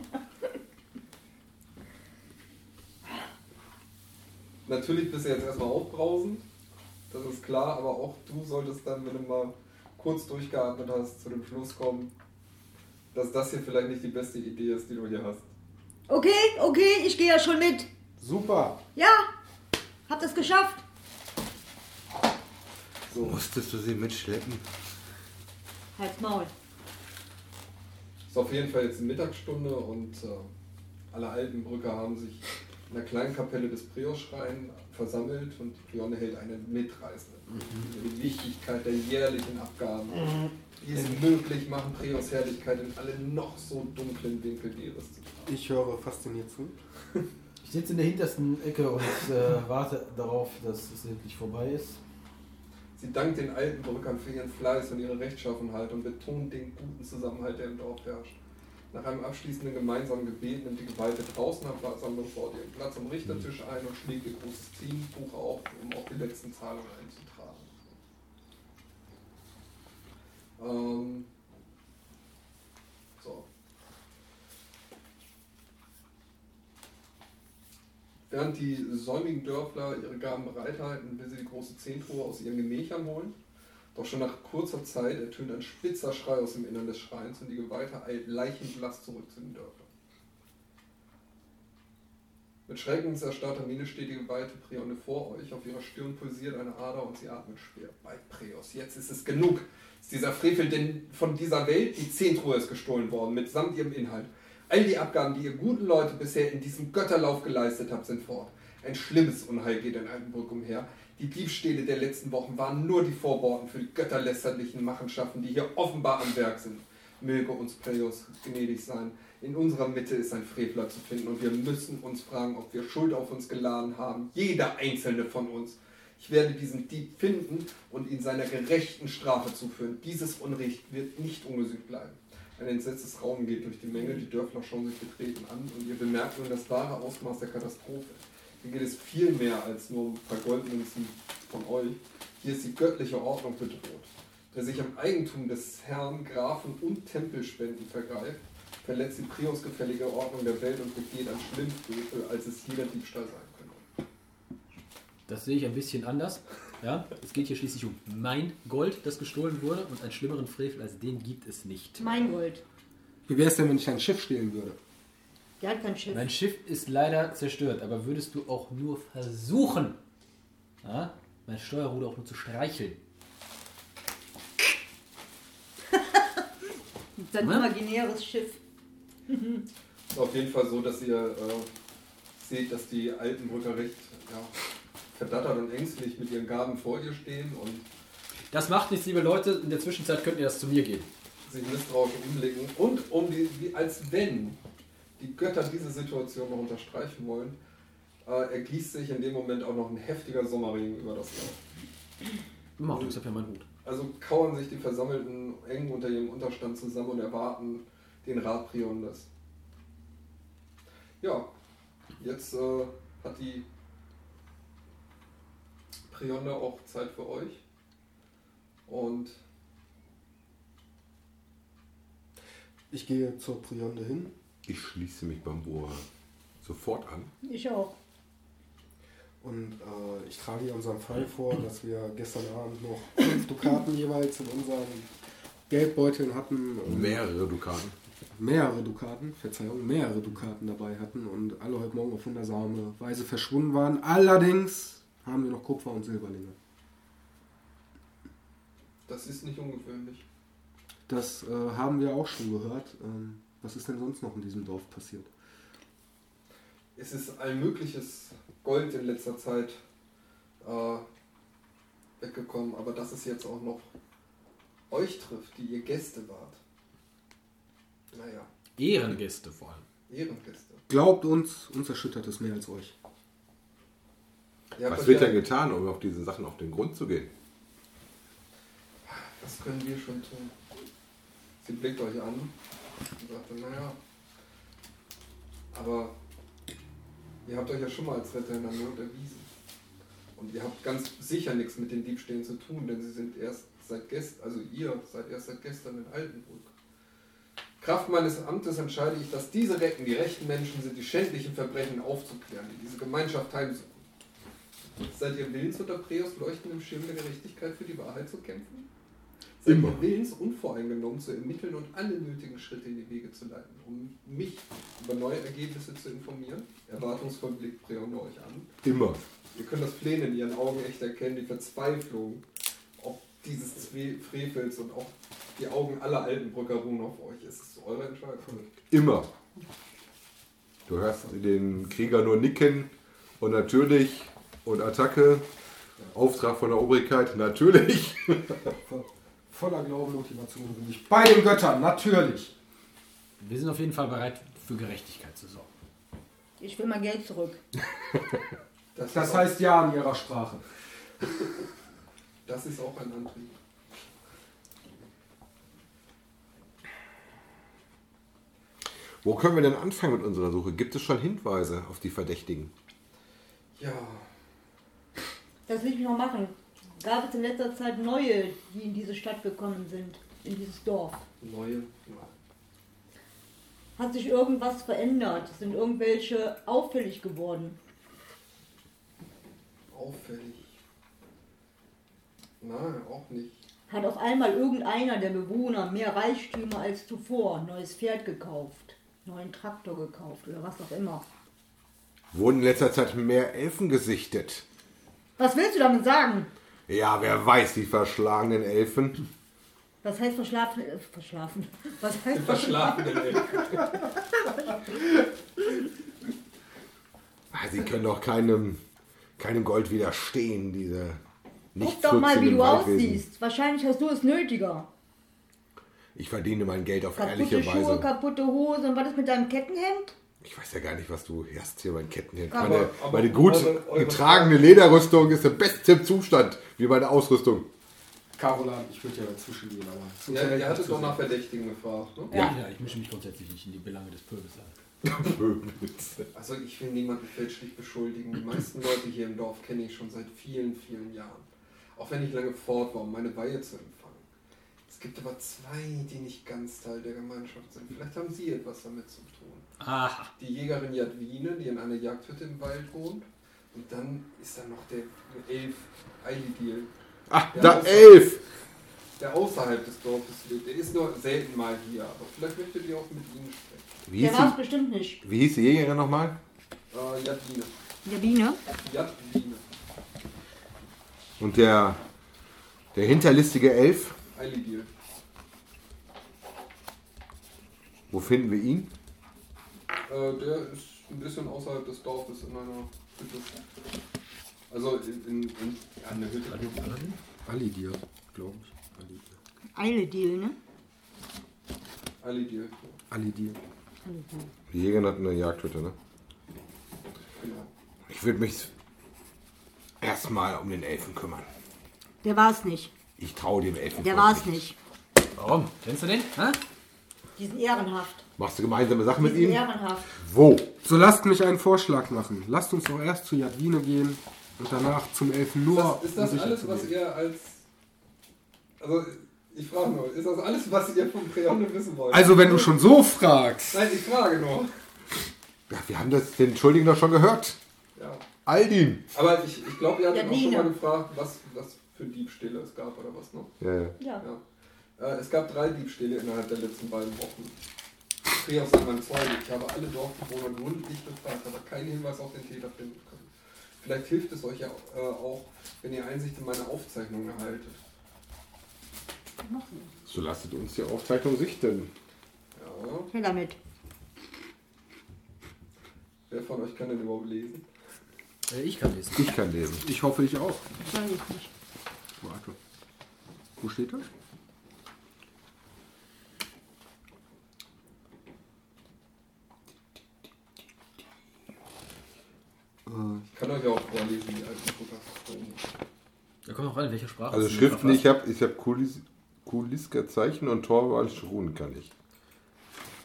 Natürlich bist du jetzt erstmal aufbrausend, das ist klar, aber auch du solltest dann, wenn du mal kurz durchgeatmet hast, zu dem Schluss kommen, dass das hier vielleicht nicht die beste Idee ist, die du hier hast. Okay, okay, ich gehe ja schon mit. Super. Ja, hab das geschafft. So, Musstest du sie mitschleppen? Halt's Maul. ist auf jeden Fall jetzt Mittagsstunde und äh, alle Altenbrücker haben sich in der kleinen Kapelle des Priorschrein versammelt und Prionne hält eine Mitreisende. Über die Wichtigkeit der jährlichen Abgaben, die es möglich machen, Prios Herrlichkeit in alle noch so dunklen Winkel ihres zu tragen. Ich höre fasziniert zu. [laughs] Ich sitze in der hintersten Ecke und äh, warte darauf, dass es endlich vorbei ist. Sie dankt den alten Brückern für ihren Fleiß und ihre Rechtschaffenheit und betont den guten Zusammenhalt, der im Dorf herrscht. Nach einem abschließenden gemeinsamen Gebet nimmt die Geweihte draußen am Versammlung vor ihren Platz am Richtertisch ein und schlägt ihr großes Ziehbuch auf, um auch die letzten Zahlungen einzutragen. Ähm, so. Während die säumigen Dörfler ihre Gaben bereithalten, will sie die große Zehntruhe aus ihren Gemächern holen. Doch schon nach kurzer Zeit ertönt ein spitzer Schrei aus dem Innern des Schreins und die Geweihte eilt leichenblass zurück zu den Dörfern. Mit schreckenserstarrter Miene steht die geweihte Prione vor euch. Auf ihrer Stirn pulsiert eine Ader und sie atmet schwer. Bei Preos, jetzt ist es genug. Ist dieser Frevel denn von dieser Welt? Die Zehntruhe ist gestohlen worden, mitsamt ihrem Inhalt. All die Abgaben, die ihr guten Leute bisher in diesem Götterlauf geleistet habt, sind fort. Ein schlimmes Unheil geht in Altenburg umher. Die Diebstähle der letzten Wochen waren nur die Vorworten für die götterlästerlichen Machenschaften, die hier offenbar am Werk sind. Möge uns Preos gnädig sein. In unserer Mitte ist ein Frevler zu finden und wir müssen uns fragen, ob wir Schuld auf uns geladen haben. Jeder einzelne von uns. Ich werde diesen Dieb finden und ihn seiner gerechten Strafe zuführen. Dieses Unrecht wird nicht ungesügt bleiben. Ein entsetztes Raunen geht durch die Menge, die Dörfler schauen sich betreten an und ihr bemerkt nun das wahre Ausmaß der Katastrophe. Hier geht es viel mehr als nur um ein paar Goldmünzen von euch. Hier ist die göttliche Ordnung bedroht. Wer sich am Eigentum des Herrn, Grafen und Tempelspenden vergreift, verletzt die priusgefällige Ordnung der Welt und begeht ein Schlimmfrevel, als es jeder Diebstahl sein könnte. Das sehe ich ein bisschen anders. Ja, es geht hier schließlich um mein Gold, das gestohlen wurde, und einen schlimmeren Frevel als den gibt es nicht. Mein Gold. Wie wäre es denn, wenn ich ein Schiff stehlen würde? Der hat kein Schiff. Mein Schiff ist leider zerstört, aber würdest du auch nur versuchen, ja, mein Steuerruder auch nur zu streicheln? [laughs] Sein Ne? imaginäres Schiff. Es [laughs] ist auf jeden Fall so, dass ihr äh, seht, dass die Altenbrücker recht ja, verdattert und ängstlich mit ihren Gaben vor ihr stehen und Das macht nichts, liebe Leute. In der Zwischenzeit könnt ihr das zu mir geben. sich misstrauisch umblicken und um die, wie, als wenn die Götter diese Situation noch unterstreichen wollen, äh, ergießt sich in dem Moment auch noch ein heftiger Sommerregen über das Dorf. Mach, ich hab ja meinen Hut. Also kauern sich die Versammelten eng unter ihrem Unterstand zusammen und erwarten den Rat Priondes. Ja, jetzt äh, hat die Prionde auch Zeit für euch. Und Ich gehe zur Prionde hin Ich schließe mich beim Bohr sofort an. Ich auch. und äh, ich trage ihr unseren Fall vor, dass wir gestern Abend noch fünf Dukaten jeweils in unseren Geldbeuteln hatten. und Mehrere Dukaten. mehrere Dukaten, Verzeihung, mehrere Dukaten dabei hatten und alle heute Morgen auf wundersame Weise verschwunden waren. Allerdings haben wir noch Kupfer und Silberlinge. das ist nicht ungewöhnlich. Das äh, haben wir auch schon gehört. Ähm, was ist denn sonst noch in diesem Dorf passiert? Es ist allmögliches Gold in letzter Zeit äh, weggekommen, aber dass es jetzt auch noch euch trifft, die ihr Gäste wart. Naja, Ehrengäste vor allem. Ehrengäste. Glaubt uns, uns erschüttert es mehr als euch. Habt Was wird ja- denn getan, um auf diese Sachen auf den Grund zu gehen? Was können wir schon tun? Sie blickt euch an und sagte, naja, aber ihr habt euch ja schon mal als Retter in der Not erwiesen. Und ihr habt ganz sicher nichts mit den Diebstählen zu tun, denn sie sind erst seit gestern, also ihr seid erst seit gestern in Altenburg. Kraft meines Amtes entscheide ich, dass diese Recken die rechten Menschen sind, die schändlichen Verbrechen aufzuklären, die diese Gemeinschaft heimsuchen. Seid ihr willens, unter Preos leuchtendem Schirm der Gerechtigkeit für die Wahrheit zu kämpfen? Immer. willens, unvoreingenommen zu ermitteln und alle nötigen Schritte in die Wege zu leiten, um mich über neue Ergebnisse zu informieren? Erwartungsvoll blickt Preon euch an. Immer. Ihr könnt das Pläne in ihren Augen echt erkennen, die Verzweiflung ob dieses Frevels und auch die Augen aller Altenbrücker ruhen auf euch. Es ist eure Entscheidung. Immer. Du hörst den Krieger nur nicken und natürlich Und Attacke, Auftrag von der Obrigkeit, natürlich. [laughs] Voller Glauben, Motivation bin ich. Bei den Göttern, natürlich. Wir sind auf jeden Fall bereit, für Gerechtigkeit zu sorgen. Ich will mein Geld zurück. [laughs] Das, Das heißt ja in ihrer Sprache. das ist auch ein Antrieb. Wo können wir denn anfangen mit unserer Suche? Gibt es schon Hinweise auf die Verdächtigen? Ja, Das will ich noch machen. Gab es in letzter Zeit neue, die in diese Stadt gekommen sind, in dieses Dorf? neue. Ja. Hat sich irgendwas verändert? Sind irgendwelche auffällig geworden? Auffällig. Nein, auch nicht. Hat auf einmal irgendeiner der Bewohner mehr Reichtümer als zuvor, neues Pferd gekauft, neuen Traktor gekauft oder was auch immer? Wurden in letzter Zeit mehr Elfen gesichtet? Was willst du damit sagen? Ja, wer weiß, die verschlagenen Elfen. Was heißt verschlafen? Äh, verschlafen. Was heißt Verschlafen. Ah, Sie können doch keinem, keinem Gold widerstehen, diese nicht Guck doch mal, wie du Waldwesen. aussiehst. Wahrscheinlich hast du es nötiger. Ich verdiene mein Geld auf Kaputte ehrliche Schuhe, Weise. kaputte Hose. Und was ist mit deinem Kettenhemd? Ich weiß ja gar nicht, was du hast hier, mein Kettenhemd. Meine, aber meine gut eure- eure getragene Lederrüstung ist im besten Zustand, wie meine Ausrüstung. Carolan, ich würde ja dazwischen gehen, aber. Ja, ihr hattet doch nach. Verdächtigen gefragt, ne? Ja. ja, ich mische mich grundsätzlich nicht in die Belange des Pöbels ein. [laughs] Also ich will niemanden fälschlich beschuldigen. Die meisten Leute hier im Dorf kenne ich schon seit vielen, vielen Jahren. Auch wenn ich lange fort war, um meine Weihe zu empfangen. Es gibt aber zwei, die nicht ganz Teil der Gemeinschaft sind. Vielleicht haben sie etwas damit zu tun. Aha. Die Jägerin Jadwine, die in einer Jagdhütte im Wald wohnt. Und dann ist da noch der Elf Eilidil, Ah, Ja, da das- elf! der außerhalb des Dorfes lebt. Der ist nur selten mal hier, aber vielleicht möchtet ihr auch mit ihm sprechen. Wie Der hieß, war es bestimmt nicht. wie hieß die Jägerin nochmal? Äh, Jadwine. Der Biene? Jadwine. Und der, der hinterlistige Elf, Eilidil. wo finden wir ihn? Äh, der ist ein bisschen außerhalb des Dorfes in einer Hütte. Also in, in, in ja, einer Hütte. Alidir, glaube ich. Alidir. Eiledil, ne? Alidil. Alidir. Die Jägerin hat eine Jagdhütte, ne? Genau. Ich würde mich erstmal um den Elfen kümmern. Der war es nicht. Ich traue dem Elfen. Der war es nicht. Warum? Kennst du den? Hä? Die sind ehrenhaft. Machst du gemeinsame Sachen mit ihm? ehrenhaft. Wo? So lasst mich einen Vorschlag machen. Lasst uns doch erst zu Jadwine gehen und danach zum Elfen Ist nur. das, ist das um sicher alles, was ihr als. Also, ich frage nur, ist das alles, was ihr vom Preonne wissen wollt? Also, wenn du schon so fragst. Nein, ich frage nur. Ja, wir haben das, den Schuldigen doch schon gehört. Ja. Aldin. Aber ich, ich glaube, ihr hattet auch schon mal gefragt, was, was für Diebstähle es gab oder was, ne? Ja, ja. Ja. Ja. Äh, es gab drei Diebstähle innerhalb der letzten beiden Wochen. Prios ist mein Zeuge. Ich habe alle Dorfbewohner gründlich befragt, aber keinen Hinweis auf den Täter finden können. Vielleicht hilft es euch ja äh, auch, wenn ihr Einsicht in meine Aufzeichnungen erhaltet. So lasst uns die Aufzeichnung sichten. Ja. Her damit. Wer von euch kann denn überhaupt lesen? Äh, Ich kann lesen. Ich kann lesen. Ich hoffe, ich auch. Weiß ich nicht. Warte. Wo steht das? Ich kann euch ja auch vorlesen, die alten Fotografien. Da kommt noch rein, welche Sprache Also Schriften, ich habe ich hab Kulis, Kulisker Zeichen und Torwaldsche Runen kann ich.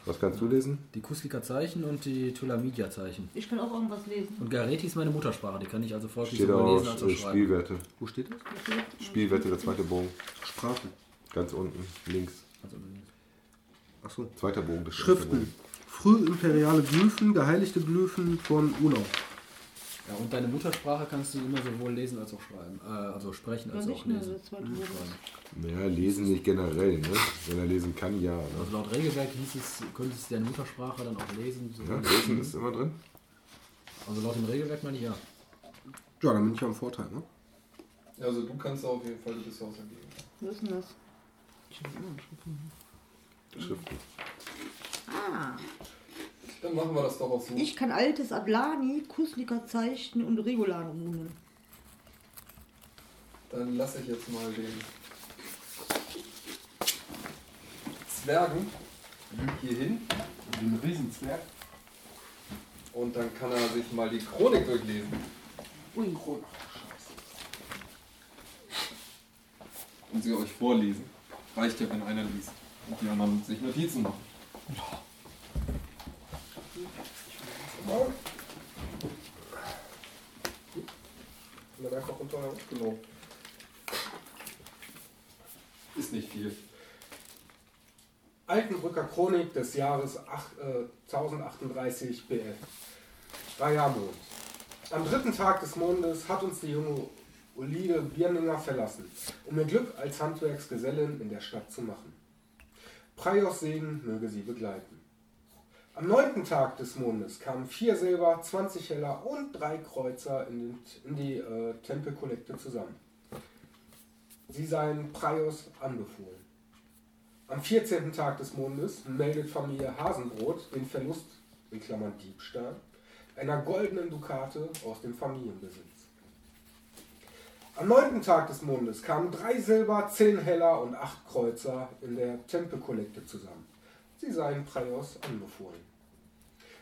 Was kannst du lesen? Die Kuslika Zeichen und die Tulamidia Zeichen. Ich kann auch irgendwas lesen. Und Gareti ist meine Muttersprache, die kann ich also folglich Steht sowohl lesen als auch schreiben. Spielwerte. Wo steht das? Spielwerte, der zweite Bogen. Sprachen. Ganz unten, links. Also, Achso. Zweiter Bogen Schriften. Frühimperiale Glyphen, geheiligte Glyphen von Urlaub. Und deine Muttersprache kannst du immer sowohl lesen als auch schreiben. Äh, also sprechen als auch lesen. schreiben. Naja, lesen nicht generell, ne? Wenn er lesen kann, ja. Ne? Also laut Regelwerk hieß es, könntest du deine Muttersprache dann auch lesen. So. Ja, lesen ist immer drin. Also laut dem Regelwerk meine ich ja. Ja, dann bin ich ja im Vorteil, ne? Also du kannst auf jeden Fall, du bist ausergeben. Wo ist denn das? Schriften. Ah, Dann machen wir das doch auch so. ich kann altes Ablani, Kusliker Zeichen und Regulan-Runen. Dann lasse ich jetzt mal den Zwergen hier hin ein Riesenzwerg. und dann kann er sich mal die Chronik durchlesen. Ui. Und sie euch vorlesen. Reicht ja, wenn einer liest. Und die anderen sich Notizen machen. Und dann einfach unter genau. Ist nicht viel. Altenbrücker Chronik des Jahres ach- äh, 1038 BF. Rajarmond. Am dritten Tag des Mondes hat uns die junge Olide Bierninger verlassen, um ihr Glück als Handwerksgesellin in der Stadt zu machen. Praios Segen möge sie begleiten. Am neunten Tag des Mondes kamen vier Silber, 20 Heller und drei Kreuzer in, den, in die äh, Tempelkollekte zusammen. Sie seien Praios anbefohlen. Am 14. Tag des Mondes meldet Familie Hasenbrot den Verlust, in Klammern Diebstahl, einer goldenen Dukate aus dem Familienbesitz. Am 9. Tag des Mondes kamen drei Silber, zehn Heller und acht Kreuzer in der Tempelkollekte zusammen. Sie seien Praios anbefohlen.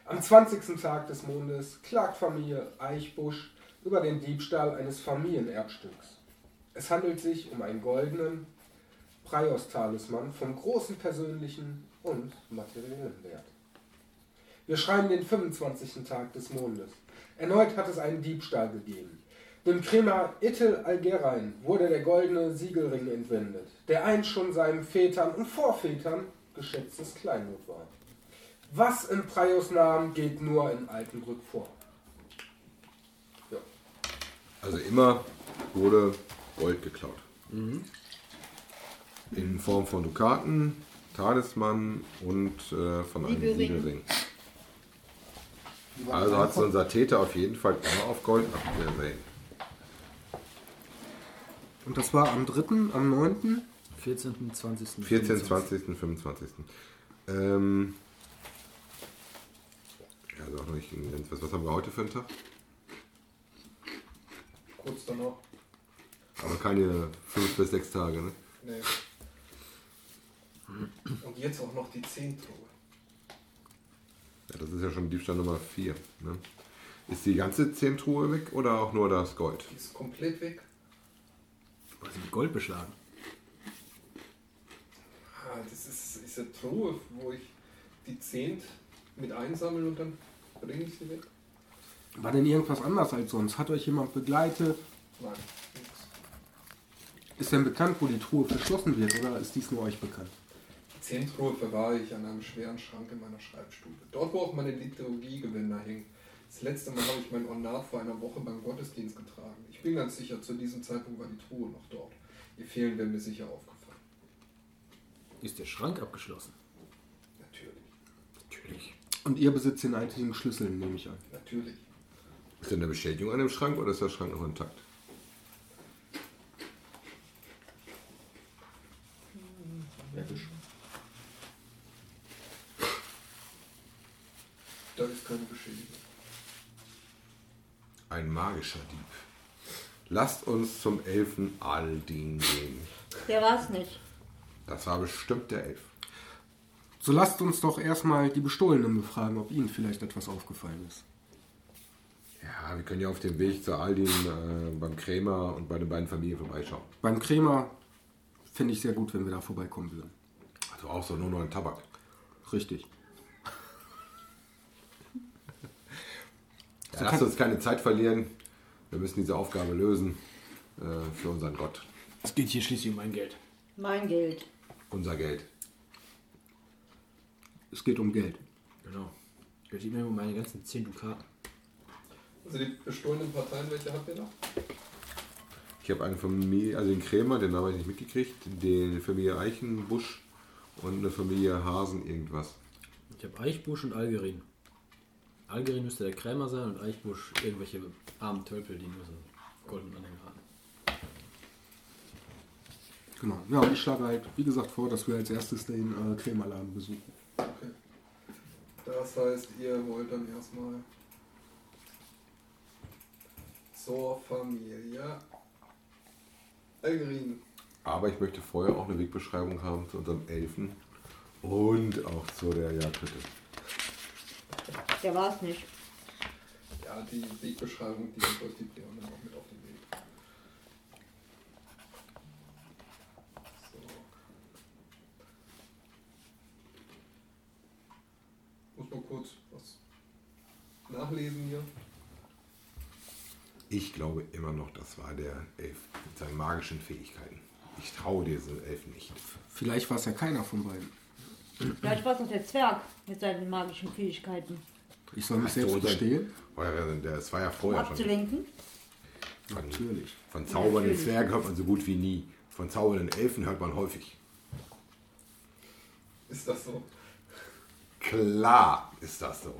Am 20. Tag des Mondes klagt Familie Eichbusch über den Diebstahl eines Familienerbstücks. Es handelt sich um einen goldenen Praios-Talisman vom großen persönlichen und materiellen Wert. Wir schreiben den 25. Tag des Mondes. Erneut hat es einen Diebstahl gegeben. Dem Krämer Ittel Algerein wurde der goldene Siegelring entwendet, der einst schon seinen Vätern und Vorvätern geschätztes Kleingut war. Was im Praios Namen geht nur in Altenbrück vor. Ja. Also immer wurde Gold geklaut. In Form von Dukaten, Talisman und äh, von einem Siegelring. Siegelring. Also hat unser Täter auf jeden Fall immer auf Gold abgesehen. Und das war am 3., am 9. 14., 20., 14., 25.. 20., 25. Ähm, ja, also auch noch nicht ganz. Was, was haben wir heute für einen Tag? Kurz danach. Aber keine fünf bis sechs Tage, ne? Nee. Und jetzt auch noch die Zehntruhe. Ja, das ist ja schon Diebstahl Nummer 4. Ne? Ist die ganze Zehntruhe weg oder auch nur das Gold? Die ist komplett weg. Oder sie mit Gold beschlagen. Ah, Das ist, ist eine Truhe, wo ich die Zehnt mit einsammle und dann bringe ich sie weg. War denn irgendwas anders als sonst? Hat euch jemand begleitet? Nein, nix. Ist denn bekannt, wo die Truhe verschlossen wird oder ist dies nur euch bekannt? Die Zehntruhe verwahre ich an einem schweren Schrank in meiner Schreibstube. Dort, wo auch meine Liturgiegewänder hängen. Das letzte Mal habe ich mein Ornat vor einer Woche beim Gottesdienst getragen. Ich bin ganz sicher, zu diesem Zeitpunkt war die Truhe noch dort. Ihr Fehlen wäre mir sicher aufgefallen. Ist der Schrank abgeschlossen? Natürlich, Natürlich. Und ihr besitzt den einzigen Schlüssel, nehme ich an. natürlich. Ist denn eine Beschädigung an dem Schrank oder ist der Schrank noch intakt? Da ist keine Beschädigung. Ein magischer Dieb. Lasst uns zum Elfen Aldin gehen. Der war's nicht. Das war bestimmt der Elf. So lasst uns doch erstmal die Bestohlenen befragen, ob ihnen vielleicht etwas aufgefallen ist. Ja, wir können ja auf dem Weg zu Aldin äh, beim Krämer und bei den beiden Familien vorbeischauen. Beim Krämer fände ich sehr gut, wenn wir da vorbeikommen würden. Also auch so nur noch ein Tabak. Richtig. Ja, lasst uns keine Zeit verlieren. Wir müssen diese Aufgabe lösen äh, für unseren Gott. Es geht hier schließlich um mein Geld. Mein Geld. Unser Geld. Es geht um Geld. Genau. Ich gebe mir meine ganzen 10 Dukaten. Also die bestohlenen Parteien, welche habt ihr noch? Ich habe eine Familie, also den Krämer, den habe ich nicht mitgekriegt, die Familie Eichenbusch und eine Familie Hasen irgendwas. Ich habe Eichbusch und Algerin. Algerin müsste der Krämer sein und Eichbusch irgendwelche armen Tölpel, die nur so einen goldenen Anhänger haben. Genau. Ja, und ich schlage halt, wie gesagt, vor, dass wir als erstes den äh, Krämerladen besuchen. Okay. Das heißt, ihr wollt dann erstmal zur Familie Algerin. Aber ich möchte vorher auch eine Wegbeschreibung haben zu unserem Elfen und auch zu der Jagdhütte. Der war es nicht. Ja, die Wegbeschreibung, die gibt euch die Brianna noch mit auf den Mal kurz was nachlesen hier. Ich glaube immer noch, das war der Elf mit seinen magischen Fähigkeiten. Ich traue diesem Elfen nicht. Vielleicht war es ja keiner von beiden. Vielleicht war es doch der Zwerg mit seinen magischen Fähigkeiten. Ich soll mich Ach selbst verstehen? War ja, der- Das war ja Um vorher schon. abzulenken. Von, Natürlich. von zaubernden. Zwergen hört man so gut wie nie. Von zaubernden Elfen hört man häufig. Ist das so? Klar ist das so.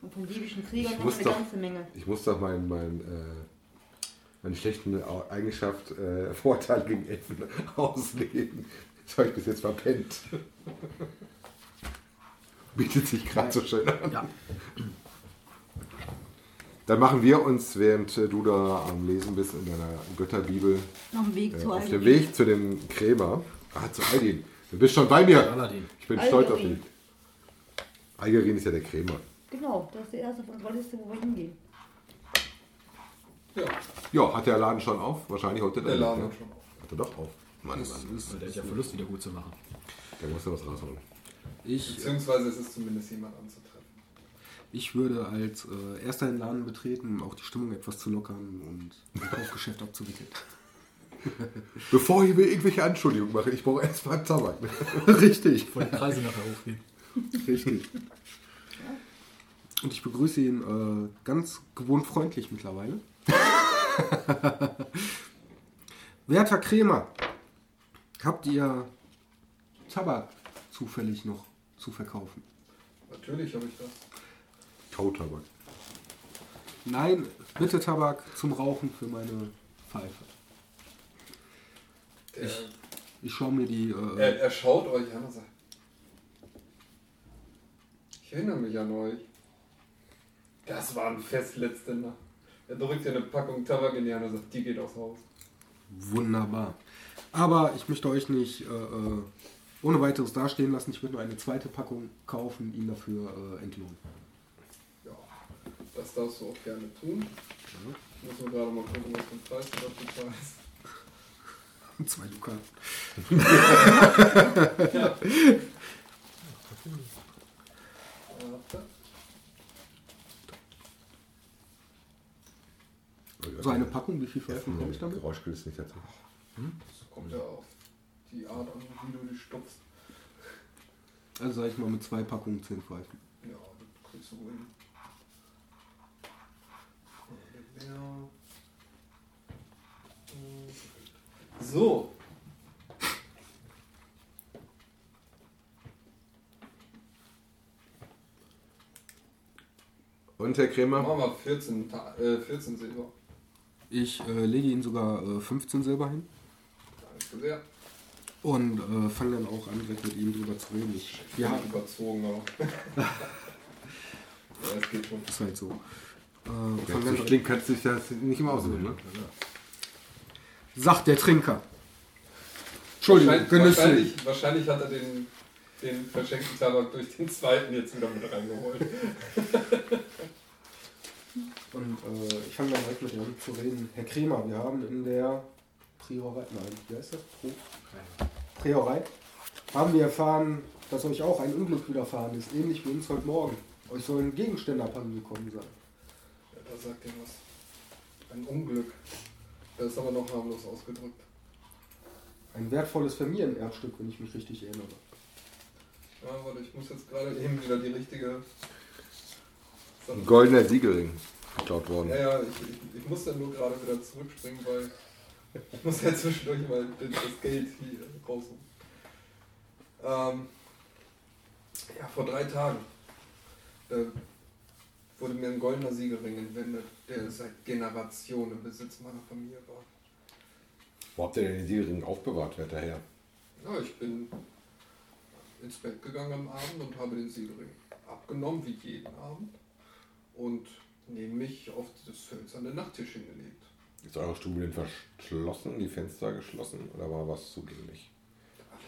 Und von diebischen Kriegern Ich muss eine doch- ganze Menge. Ich muss doch meinen mein, äh, meine schlechten Eigenschaft, äh, Vorteil gegen Elfen [laughs] ausleben. Das habe ich bis jetzt verpennt. [laughs] Bietet sich gerade so schön an. Ja. Dann machen wir uns, während äh, du da am Lesen bist in deiner Götterbibel, Auf dem Weg äh, zu auf dem. Weg zu dem Krämer. Ah, zu Aldin. Du bist schon bei mir. Aladdin. Ich bin stolz auf dich. Algerin ist ja der Krämer. Genau, das ist der erste von unserer Liste, wo wir hingehen. Ja, Ja, hat der Laden schon auf? Wahrscheinlich heute der Laden ne? hat schon auf. Hat er doch auf. Mann, Das Mann. ist, Der ist ja Verlust wieder gut zu machen. Da muss er was rausholen. ich, Beziehungsweise es ist zumindest jemand anzutreffen. ich würde als äh, erster den Laden betreten, um auch die Stimmung etwas zu lockern und ein Kaufgeschäft abzuwickeln. [laughs] Bevor ich mir irgendwelche Anschuldigungen mache, ich brauche erstmal Tabak. [laughs] Richtig. Bevor die Preise nachher hochgehen. Richtig. Und ich begrüße ihn äh, ganz gewohnt freundlich mittlerweile. [laughs] Werter Krämer, habt ihr Tabak zufällig noch zu verkaufen? Natürlich habe ich das. Kautabak. Nein, bitte Tabak zum Rauchen für meine Pfeife. Der, Ich schaue mir die. Äh, er, er schaut euch an und sagt: Ich erinnere mich an euch. Das war ein Fest letzte Nacht. Er drückt dir eine Packung Tabak in die Hand und sagt: Die geht aufs Haus. Wunderbar. Aber ich möchte euch nicht äh, äh, ohne weiteres dastehen lassen. Ich würde nur eine zweite Packung kaufen, ihn dafür äh, entlohnen. Ja, das darfst du auch gerne tun. Ich muss nur gerade mal gucken, was für ein Preis du dafür zahlst. [laughs] Zwei [laughs] [laughs] Dukaten. Warte. So eine Packung, wie viel Pfeifen komme ich damit? Geräuschbild ist nicht dazu. Das kommt ja auf die Art an, wie du die stopfst. Also sage ich mal mit zwei Packungen zehn Pfeifen. Ja, das kriegst du hin. Ja. So. Und Herr Krämer? Machen wir 14, Ta äh, 14 Silber. Ich äh, lege ihnen sogar äh, 15 Silber hin Danke sehr. und äh, fange dann auch an, direkt mit ihm drüber zu reden. Ich, Ja, ja, überzogen, aber. [laughs] ja, es geht schon. ist halt so. Äh, dann so klingt, kannst du dich das nicht immer aussuchen, ne? Sagt der Trinker. Entschuldigung, Wahrscheinlich, genüsslich. wahrscheinlich, wahrscheinlich hat er den, den verschenkten Tabak durch den zweiten jetzt wieder mit reingeholt. [laughs] Und äh, ich fange dann direkt mit ihm zu reden. Herr Kremer, wir haben in der Priorei, nein, wie heißt das? Pro- Priorei, haben wir erfahren, dass euch auch ein Unglück widerfahren ist, ähnlich wie uns heute Morgen. Euch sollen Gegenstände abhanden gekommen sein. Ja, da sagt er was. Ein Unglück. Das ist aber noch harmlos ausgedrückt. Ein wertvolles Familienerbstück, wenn ich mich richtig erinnere. Ja, warte, ich muss jetzt gerade eben wieder die richtige. Ein goldener Siegelring geklaut worden. Ja, ja, ich, ich, muss dann nur gerade wieder zurückspringen, weil ich muss ja zwischendurch mal das Geld hier rausholen. Ähm, ja, vor drei Tagen äh, wurde mir ein goldener Siegelring entwendet, der seit Generationen im Besitz meiner Familie war. Wo habt ihr denn den Siegelring aufbewahrt, werter Herr? Ja, ich bin ins Bett gegangen am Abend und habe den Siegelring abgenommen, wie jeden Abend, und neben mich auf das hölzerne Nachttisch hingelegt. Ist eure Stube denn verschlossen, die Fenster geschlossen oder war was zugänglich?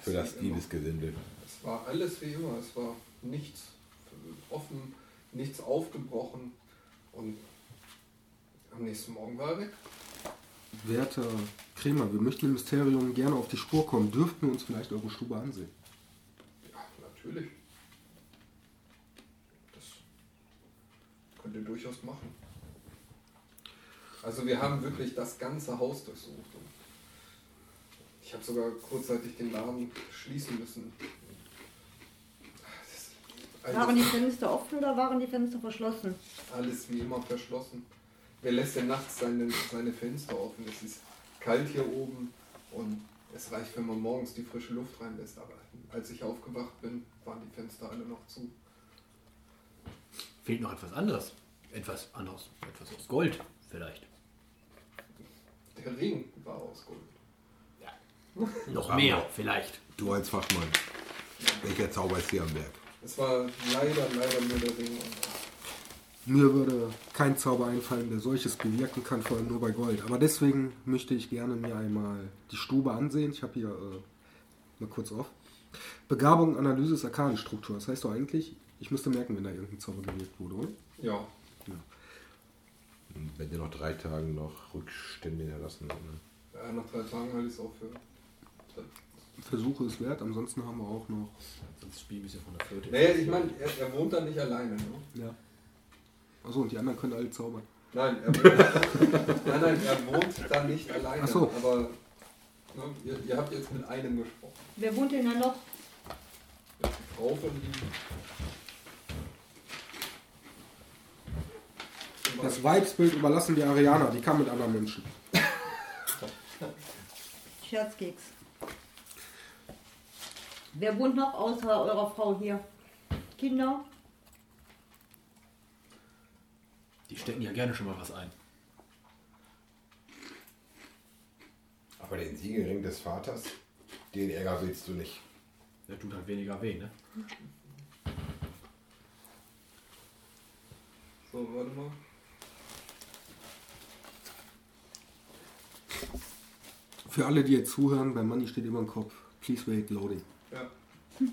Für das. Diebesgesindel. Es war alles wie immer. Es war nichts offen, nichts aufgebrochen. Und am nächsten Morgen war er weg. Werter Kremer, wir möchten dem Mysterium gerne auf die Spur kommen. Dürften wir uns vielleicht eure Stube ansehen? Ja, natürlich. Das könnt ihr durchaus machen. Also wir haben wirklich das ganze Haus durchsucht. Und ich habe sogar kurzzeitig den Laden schließen müssen. Alles- Waren die Fenster offen oder waren die Fenster verschlossen? alles wie immer verschlossen. Wer lässt denn nachts seine, seine Fenster offen? Es ist kalt hier oben und es reicht, wenn man morgens die frische Luft reinlässt. Aber als ich aufgewacht bin, waren die Fenster alle noch zu. Fehlt noch etwas anderes. Etwas anderes. Etwas aus Gold vielleicht. Der Ring war aus Gold. [laughs] Noch mehr vielleicht. Du als Fachmann, welcher Zauber ist hier am Werk? Es war leider, leider nur der Ring. Mir würde kein Zauber einfallen, der solches bewirken kann, vor allem nur bei Gold. Aber deswegen möchte ich gerne mir einmal die Stube ansehen. Ich habe hier äh, mal kurz auf. Begabung, Analyse ist Arkanenstruktur. Das heißt doch eigentlich, ich müsste merken, wenn da irgendein Zauber gewirkt wurde, oder? ja, Und Wenn ihr noch drei Tage noch Rückstände hinterlassen. Ne? ja, nach drei Tagen halte ich es auch für. Versuche es wert. Ansonsten haben wir auch noch. Sonst spiel ein bisschen von der Flöte. Naja, ich meine, er, er wohnt da nicht alleine. Ne? Ja. Achso, und die anderen können alle zaubern. Nein, er wohnt, [laughs] nein, nein, er wohnt da nicht alleine. Ach so. Aber ne, ihr, ihr habt jetzt mit einem gesprochen. Wer wohnt denn da noch? Die Frau von ihm. Das Weibsbild überlassen die Arianer, die kann mit anderen Menschen. Scherzkeks. Wer wohnt noch außer eurer Frau hier? Kinder? Die stecken ja gerne schon mal was ein. Aber den Siegelring des Vaters, den Ärger willst du nicht. Der tut halt weniger weh, ne? So, warte mal. Für alle, die jetzt zuhören, beim Money steht immer im Kopf. Please wait, loading. Ja. [laughs]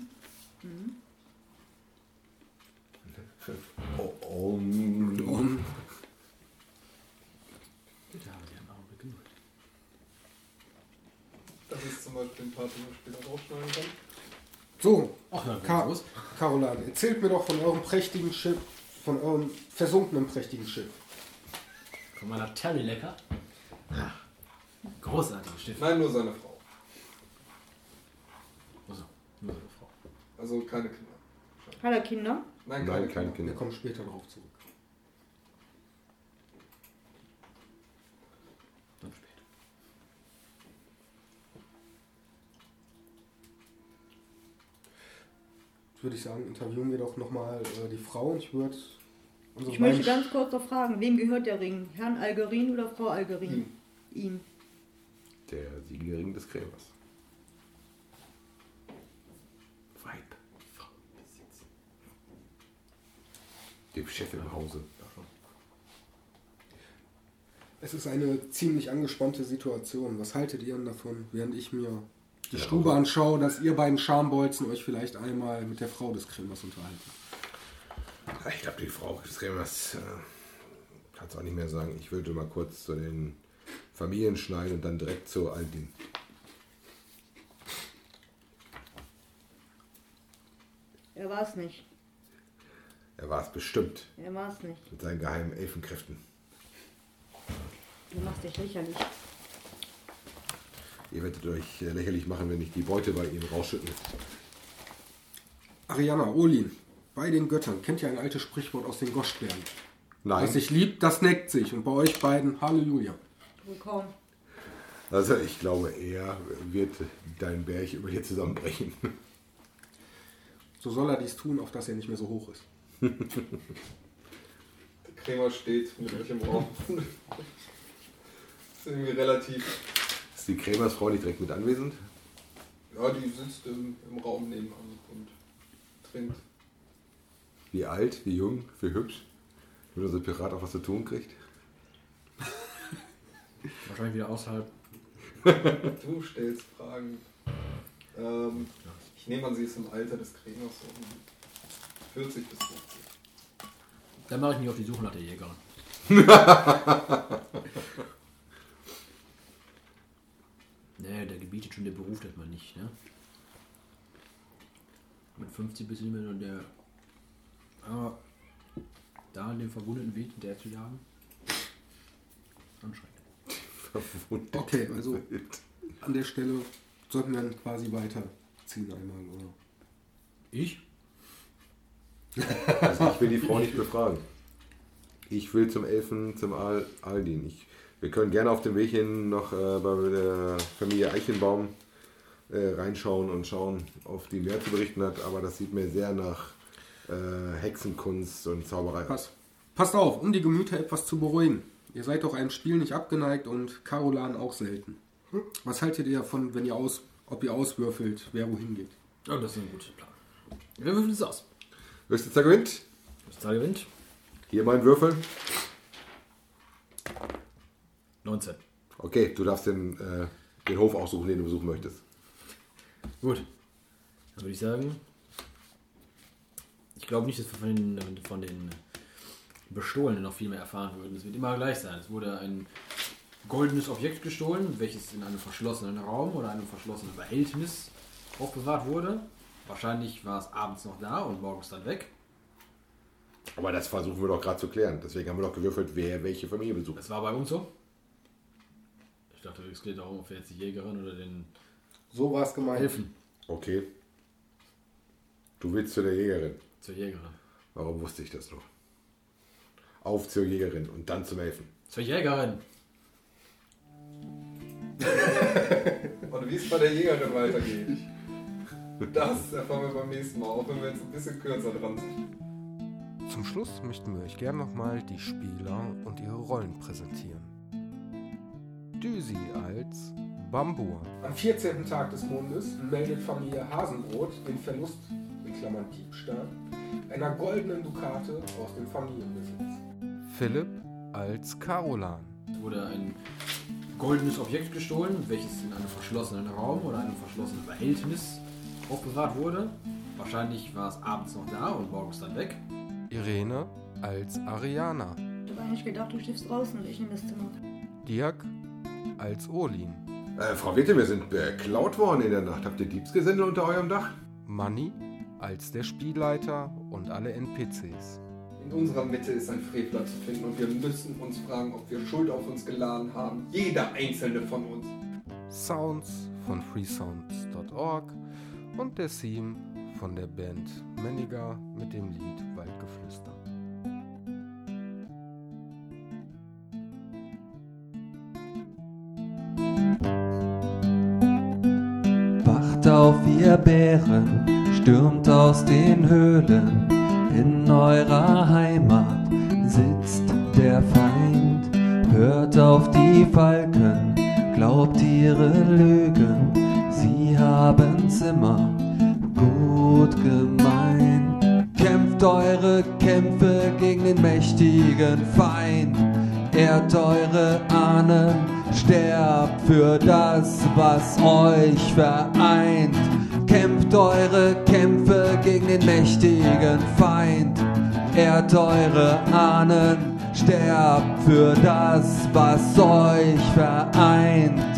Oh, oh, Bitte haben Sie einen Augenblick Geduld. Das ist zum Beispiel ein Part, den man später rausschneiden kann. so, Ach, na, Ka los. Caroline, erzählt mir doch von eurem prächtigen Schiff, von eurem versunkenen prächtigen Schiff. Von meiner Terry Lecker. Großartiges Stift. Nein, nur seine Frau. Also, nur so eine Frau. Also keine Kinder. Hat er Kinder? Nein, Nein, keine Wir Kinder. kommen später darauf zurück. Dann später. Würde ich sagen, interviewen wir doch nochmal äh, die Frau und ich würde Ich möchte ganz kurz noch fragen, wem gehört der Ring? Herrn Algerin oder Frau Algerin? Ihm. Der Siegelring des Krämers. Weib. Frau, Besitz. Dem Chef im Hause. Es ist eine ziemlich angespannte Situation. Was haltet ihr denn davon, während ich mir die Ja, Stube anschaue, dass ihr beiden Schambolzen euch vielleicht einmal mit der Frau des Krämers unterhalten? Ich glaube, die Frau des Krämers äh, kann es auch nicht mehr sagen. Ich würde mal kurz zu den Familien schneiden und dann direkt zu Aldin. Er war es nicht. Er war es bestimmt Er war es nicht. mit seinen geheimen Elfenkräften. Du machst dich lächerlich. Ihr werdet euch äh, lächerlich machen, wenn ich die Beute bei ihm rausschütten. Ariana, Olin, bei den Göttern kennt ihr ein altes Sprichwort aus den Goschbergen. Nein, Was sich liebt, das neckt sich. Und bei euch beiden, Halleluja. Kaum. also ich glaube, er wird deinen Berg über dir zusammenbrechen. So soll er dies tun, auf dass er nicht mehr so hoch ist. Der Krämer steht mit euch im Raum. ist irgendwie relativ. Ist die Krämersfrau nicht direkt mit anwesend? Ja, die sitzt im, im Raum nebenan und trinkt. Wie alt, wie jung, wie hübsch? Wenn unser Pirat auch was zu tun kriegt? Wahrscheinlich wieder außerhalb. Du stellst Fragen. Ähm, ich nehme an, sie ist im Alter des Kriegers so um 40 bis 50. Dann mache ich mich auf die Suche nach der Jägerin. [laughs] nee, der gebietet schon der Beruf, dass man nicht, ne? Mit 50 bis hin und der. Aber da an dem verwundeten Weg der zu jagen. Anstrengend. Okay, also an der Stelle sollten wir dann quasi weiterziehen einmal, oder? Ich? [laughs] Also ich will die Frau nicht befragen. Ich will zum Elfen, zum Al Aldin. Ich, wir können gerne auf dem Weg hin noch äh, bei der Familie Eichenbaum äh, reinschauen und schauen, auf die mehr zu berichten hat, aber das sieht mir sehr nach äh, Hexenkunst und Zauberei aus. Pass, passt auf, um die Gemüter etwas zu beruhigen. Ihr seid doch einem Spiel nicht abgeneigt und Carolan auch selten. Was haltet ihr davon, wenn ihr aus, ob ihr auswürfelt, wer wohin geht? Oh, das ist ein guter Plan. Wir würfeln es aus. Höchster gewinnt. Das Zahl gewinnt. Hier mein Würfel. 19. Okay, du darfst den, äh, den Hof aussuchen, den du besuchen möchtest. Gut. Dann würde ich sagen, ich glaube nicht, dass wir von den, von den Bestohlenen noch viel mehr erfahren würden. Es wird immer gleich sein. Es wurde ein goldenes Objekt gestohlen, welches in einem verschlossenen Raum oder einem verschlossenen Behältnis aufbewahrt wurde. Wahrscheinlich war es abends noch da und morgens dann weg. Aber das versuchen wir doch gerade zu klären. Deswegen haben wir doch gewürfelt, wer welche Familie besucht. Das war bei uns so. Ich dachte, es geht darum, ob wir jetzt die Jägerin oder den So war es gemeint. helfen Okay. Du willst zu der Jägerin. zur Jägerin. Warum wusste ich das noch? Auf zur Jägerin und dann zum Elfen. Zur Jägerin! [laughs] Und wie es bei der Jägerin weitergeht, das erfahren wir beim nächsten Mal, auch wenn wir jetzt ein bisschen kürzer dran sind. Zum Schluss möchten wir euch gerne nochmal die Spieler und ihre Rollen präsentieren. Düsi als Bambur. Am 14. Tag des Mondes meldet Familie Hasenbrot den Verlust, in Klammern Diebstahl, einer goldenen Dukate aus dem Familienbesitz. Philipp als Carolan. Es wurde ein goldenes Objekt gestohlen, welches in einem verschlossenen Raum oder einem verschlossenen Behältnis aufbewahrt wurde. Wahrscheinlich war es abends noch da und morgens dann weg. Irene als Ariana. Ich habe eigentlich gedacht, du schläfst draußen und ich nehme das Zimmer. Dirk als Olin. Äh, Frau Witte, wir sind beklaut worden in der Nacht. Habt ihr Diebsgesindel unter eurem Dach? Manni als der Spielleiter und alle NPCs. In unserer Mitte ist ein Frevler zu finden und wir müssen uns fragen, ob wir Schuld auf uns geladen haben. Jeder einzelne von uns. Sounds von freesounds.org und der Theme von der Band Mendiger mit dem Lied Waldgeflüster. Wacht auf, ihr Bären, stürmt aus den Höhlen. In eurer Heimat sitzt der Feind. Hört auf die Falken, glaubt ihre Lügen. Sie haben's immer gut gemeint. Kämpft eure Kämpfe gegen den mächtigen Feind. Ehrt eure Ahnen, sterbt für das, was euch vereint. Kämpft eure Kämpfe gegen den mächtigen Feind. Ehrt eure Ahnen, sterbt für das, was euch vereint.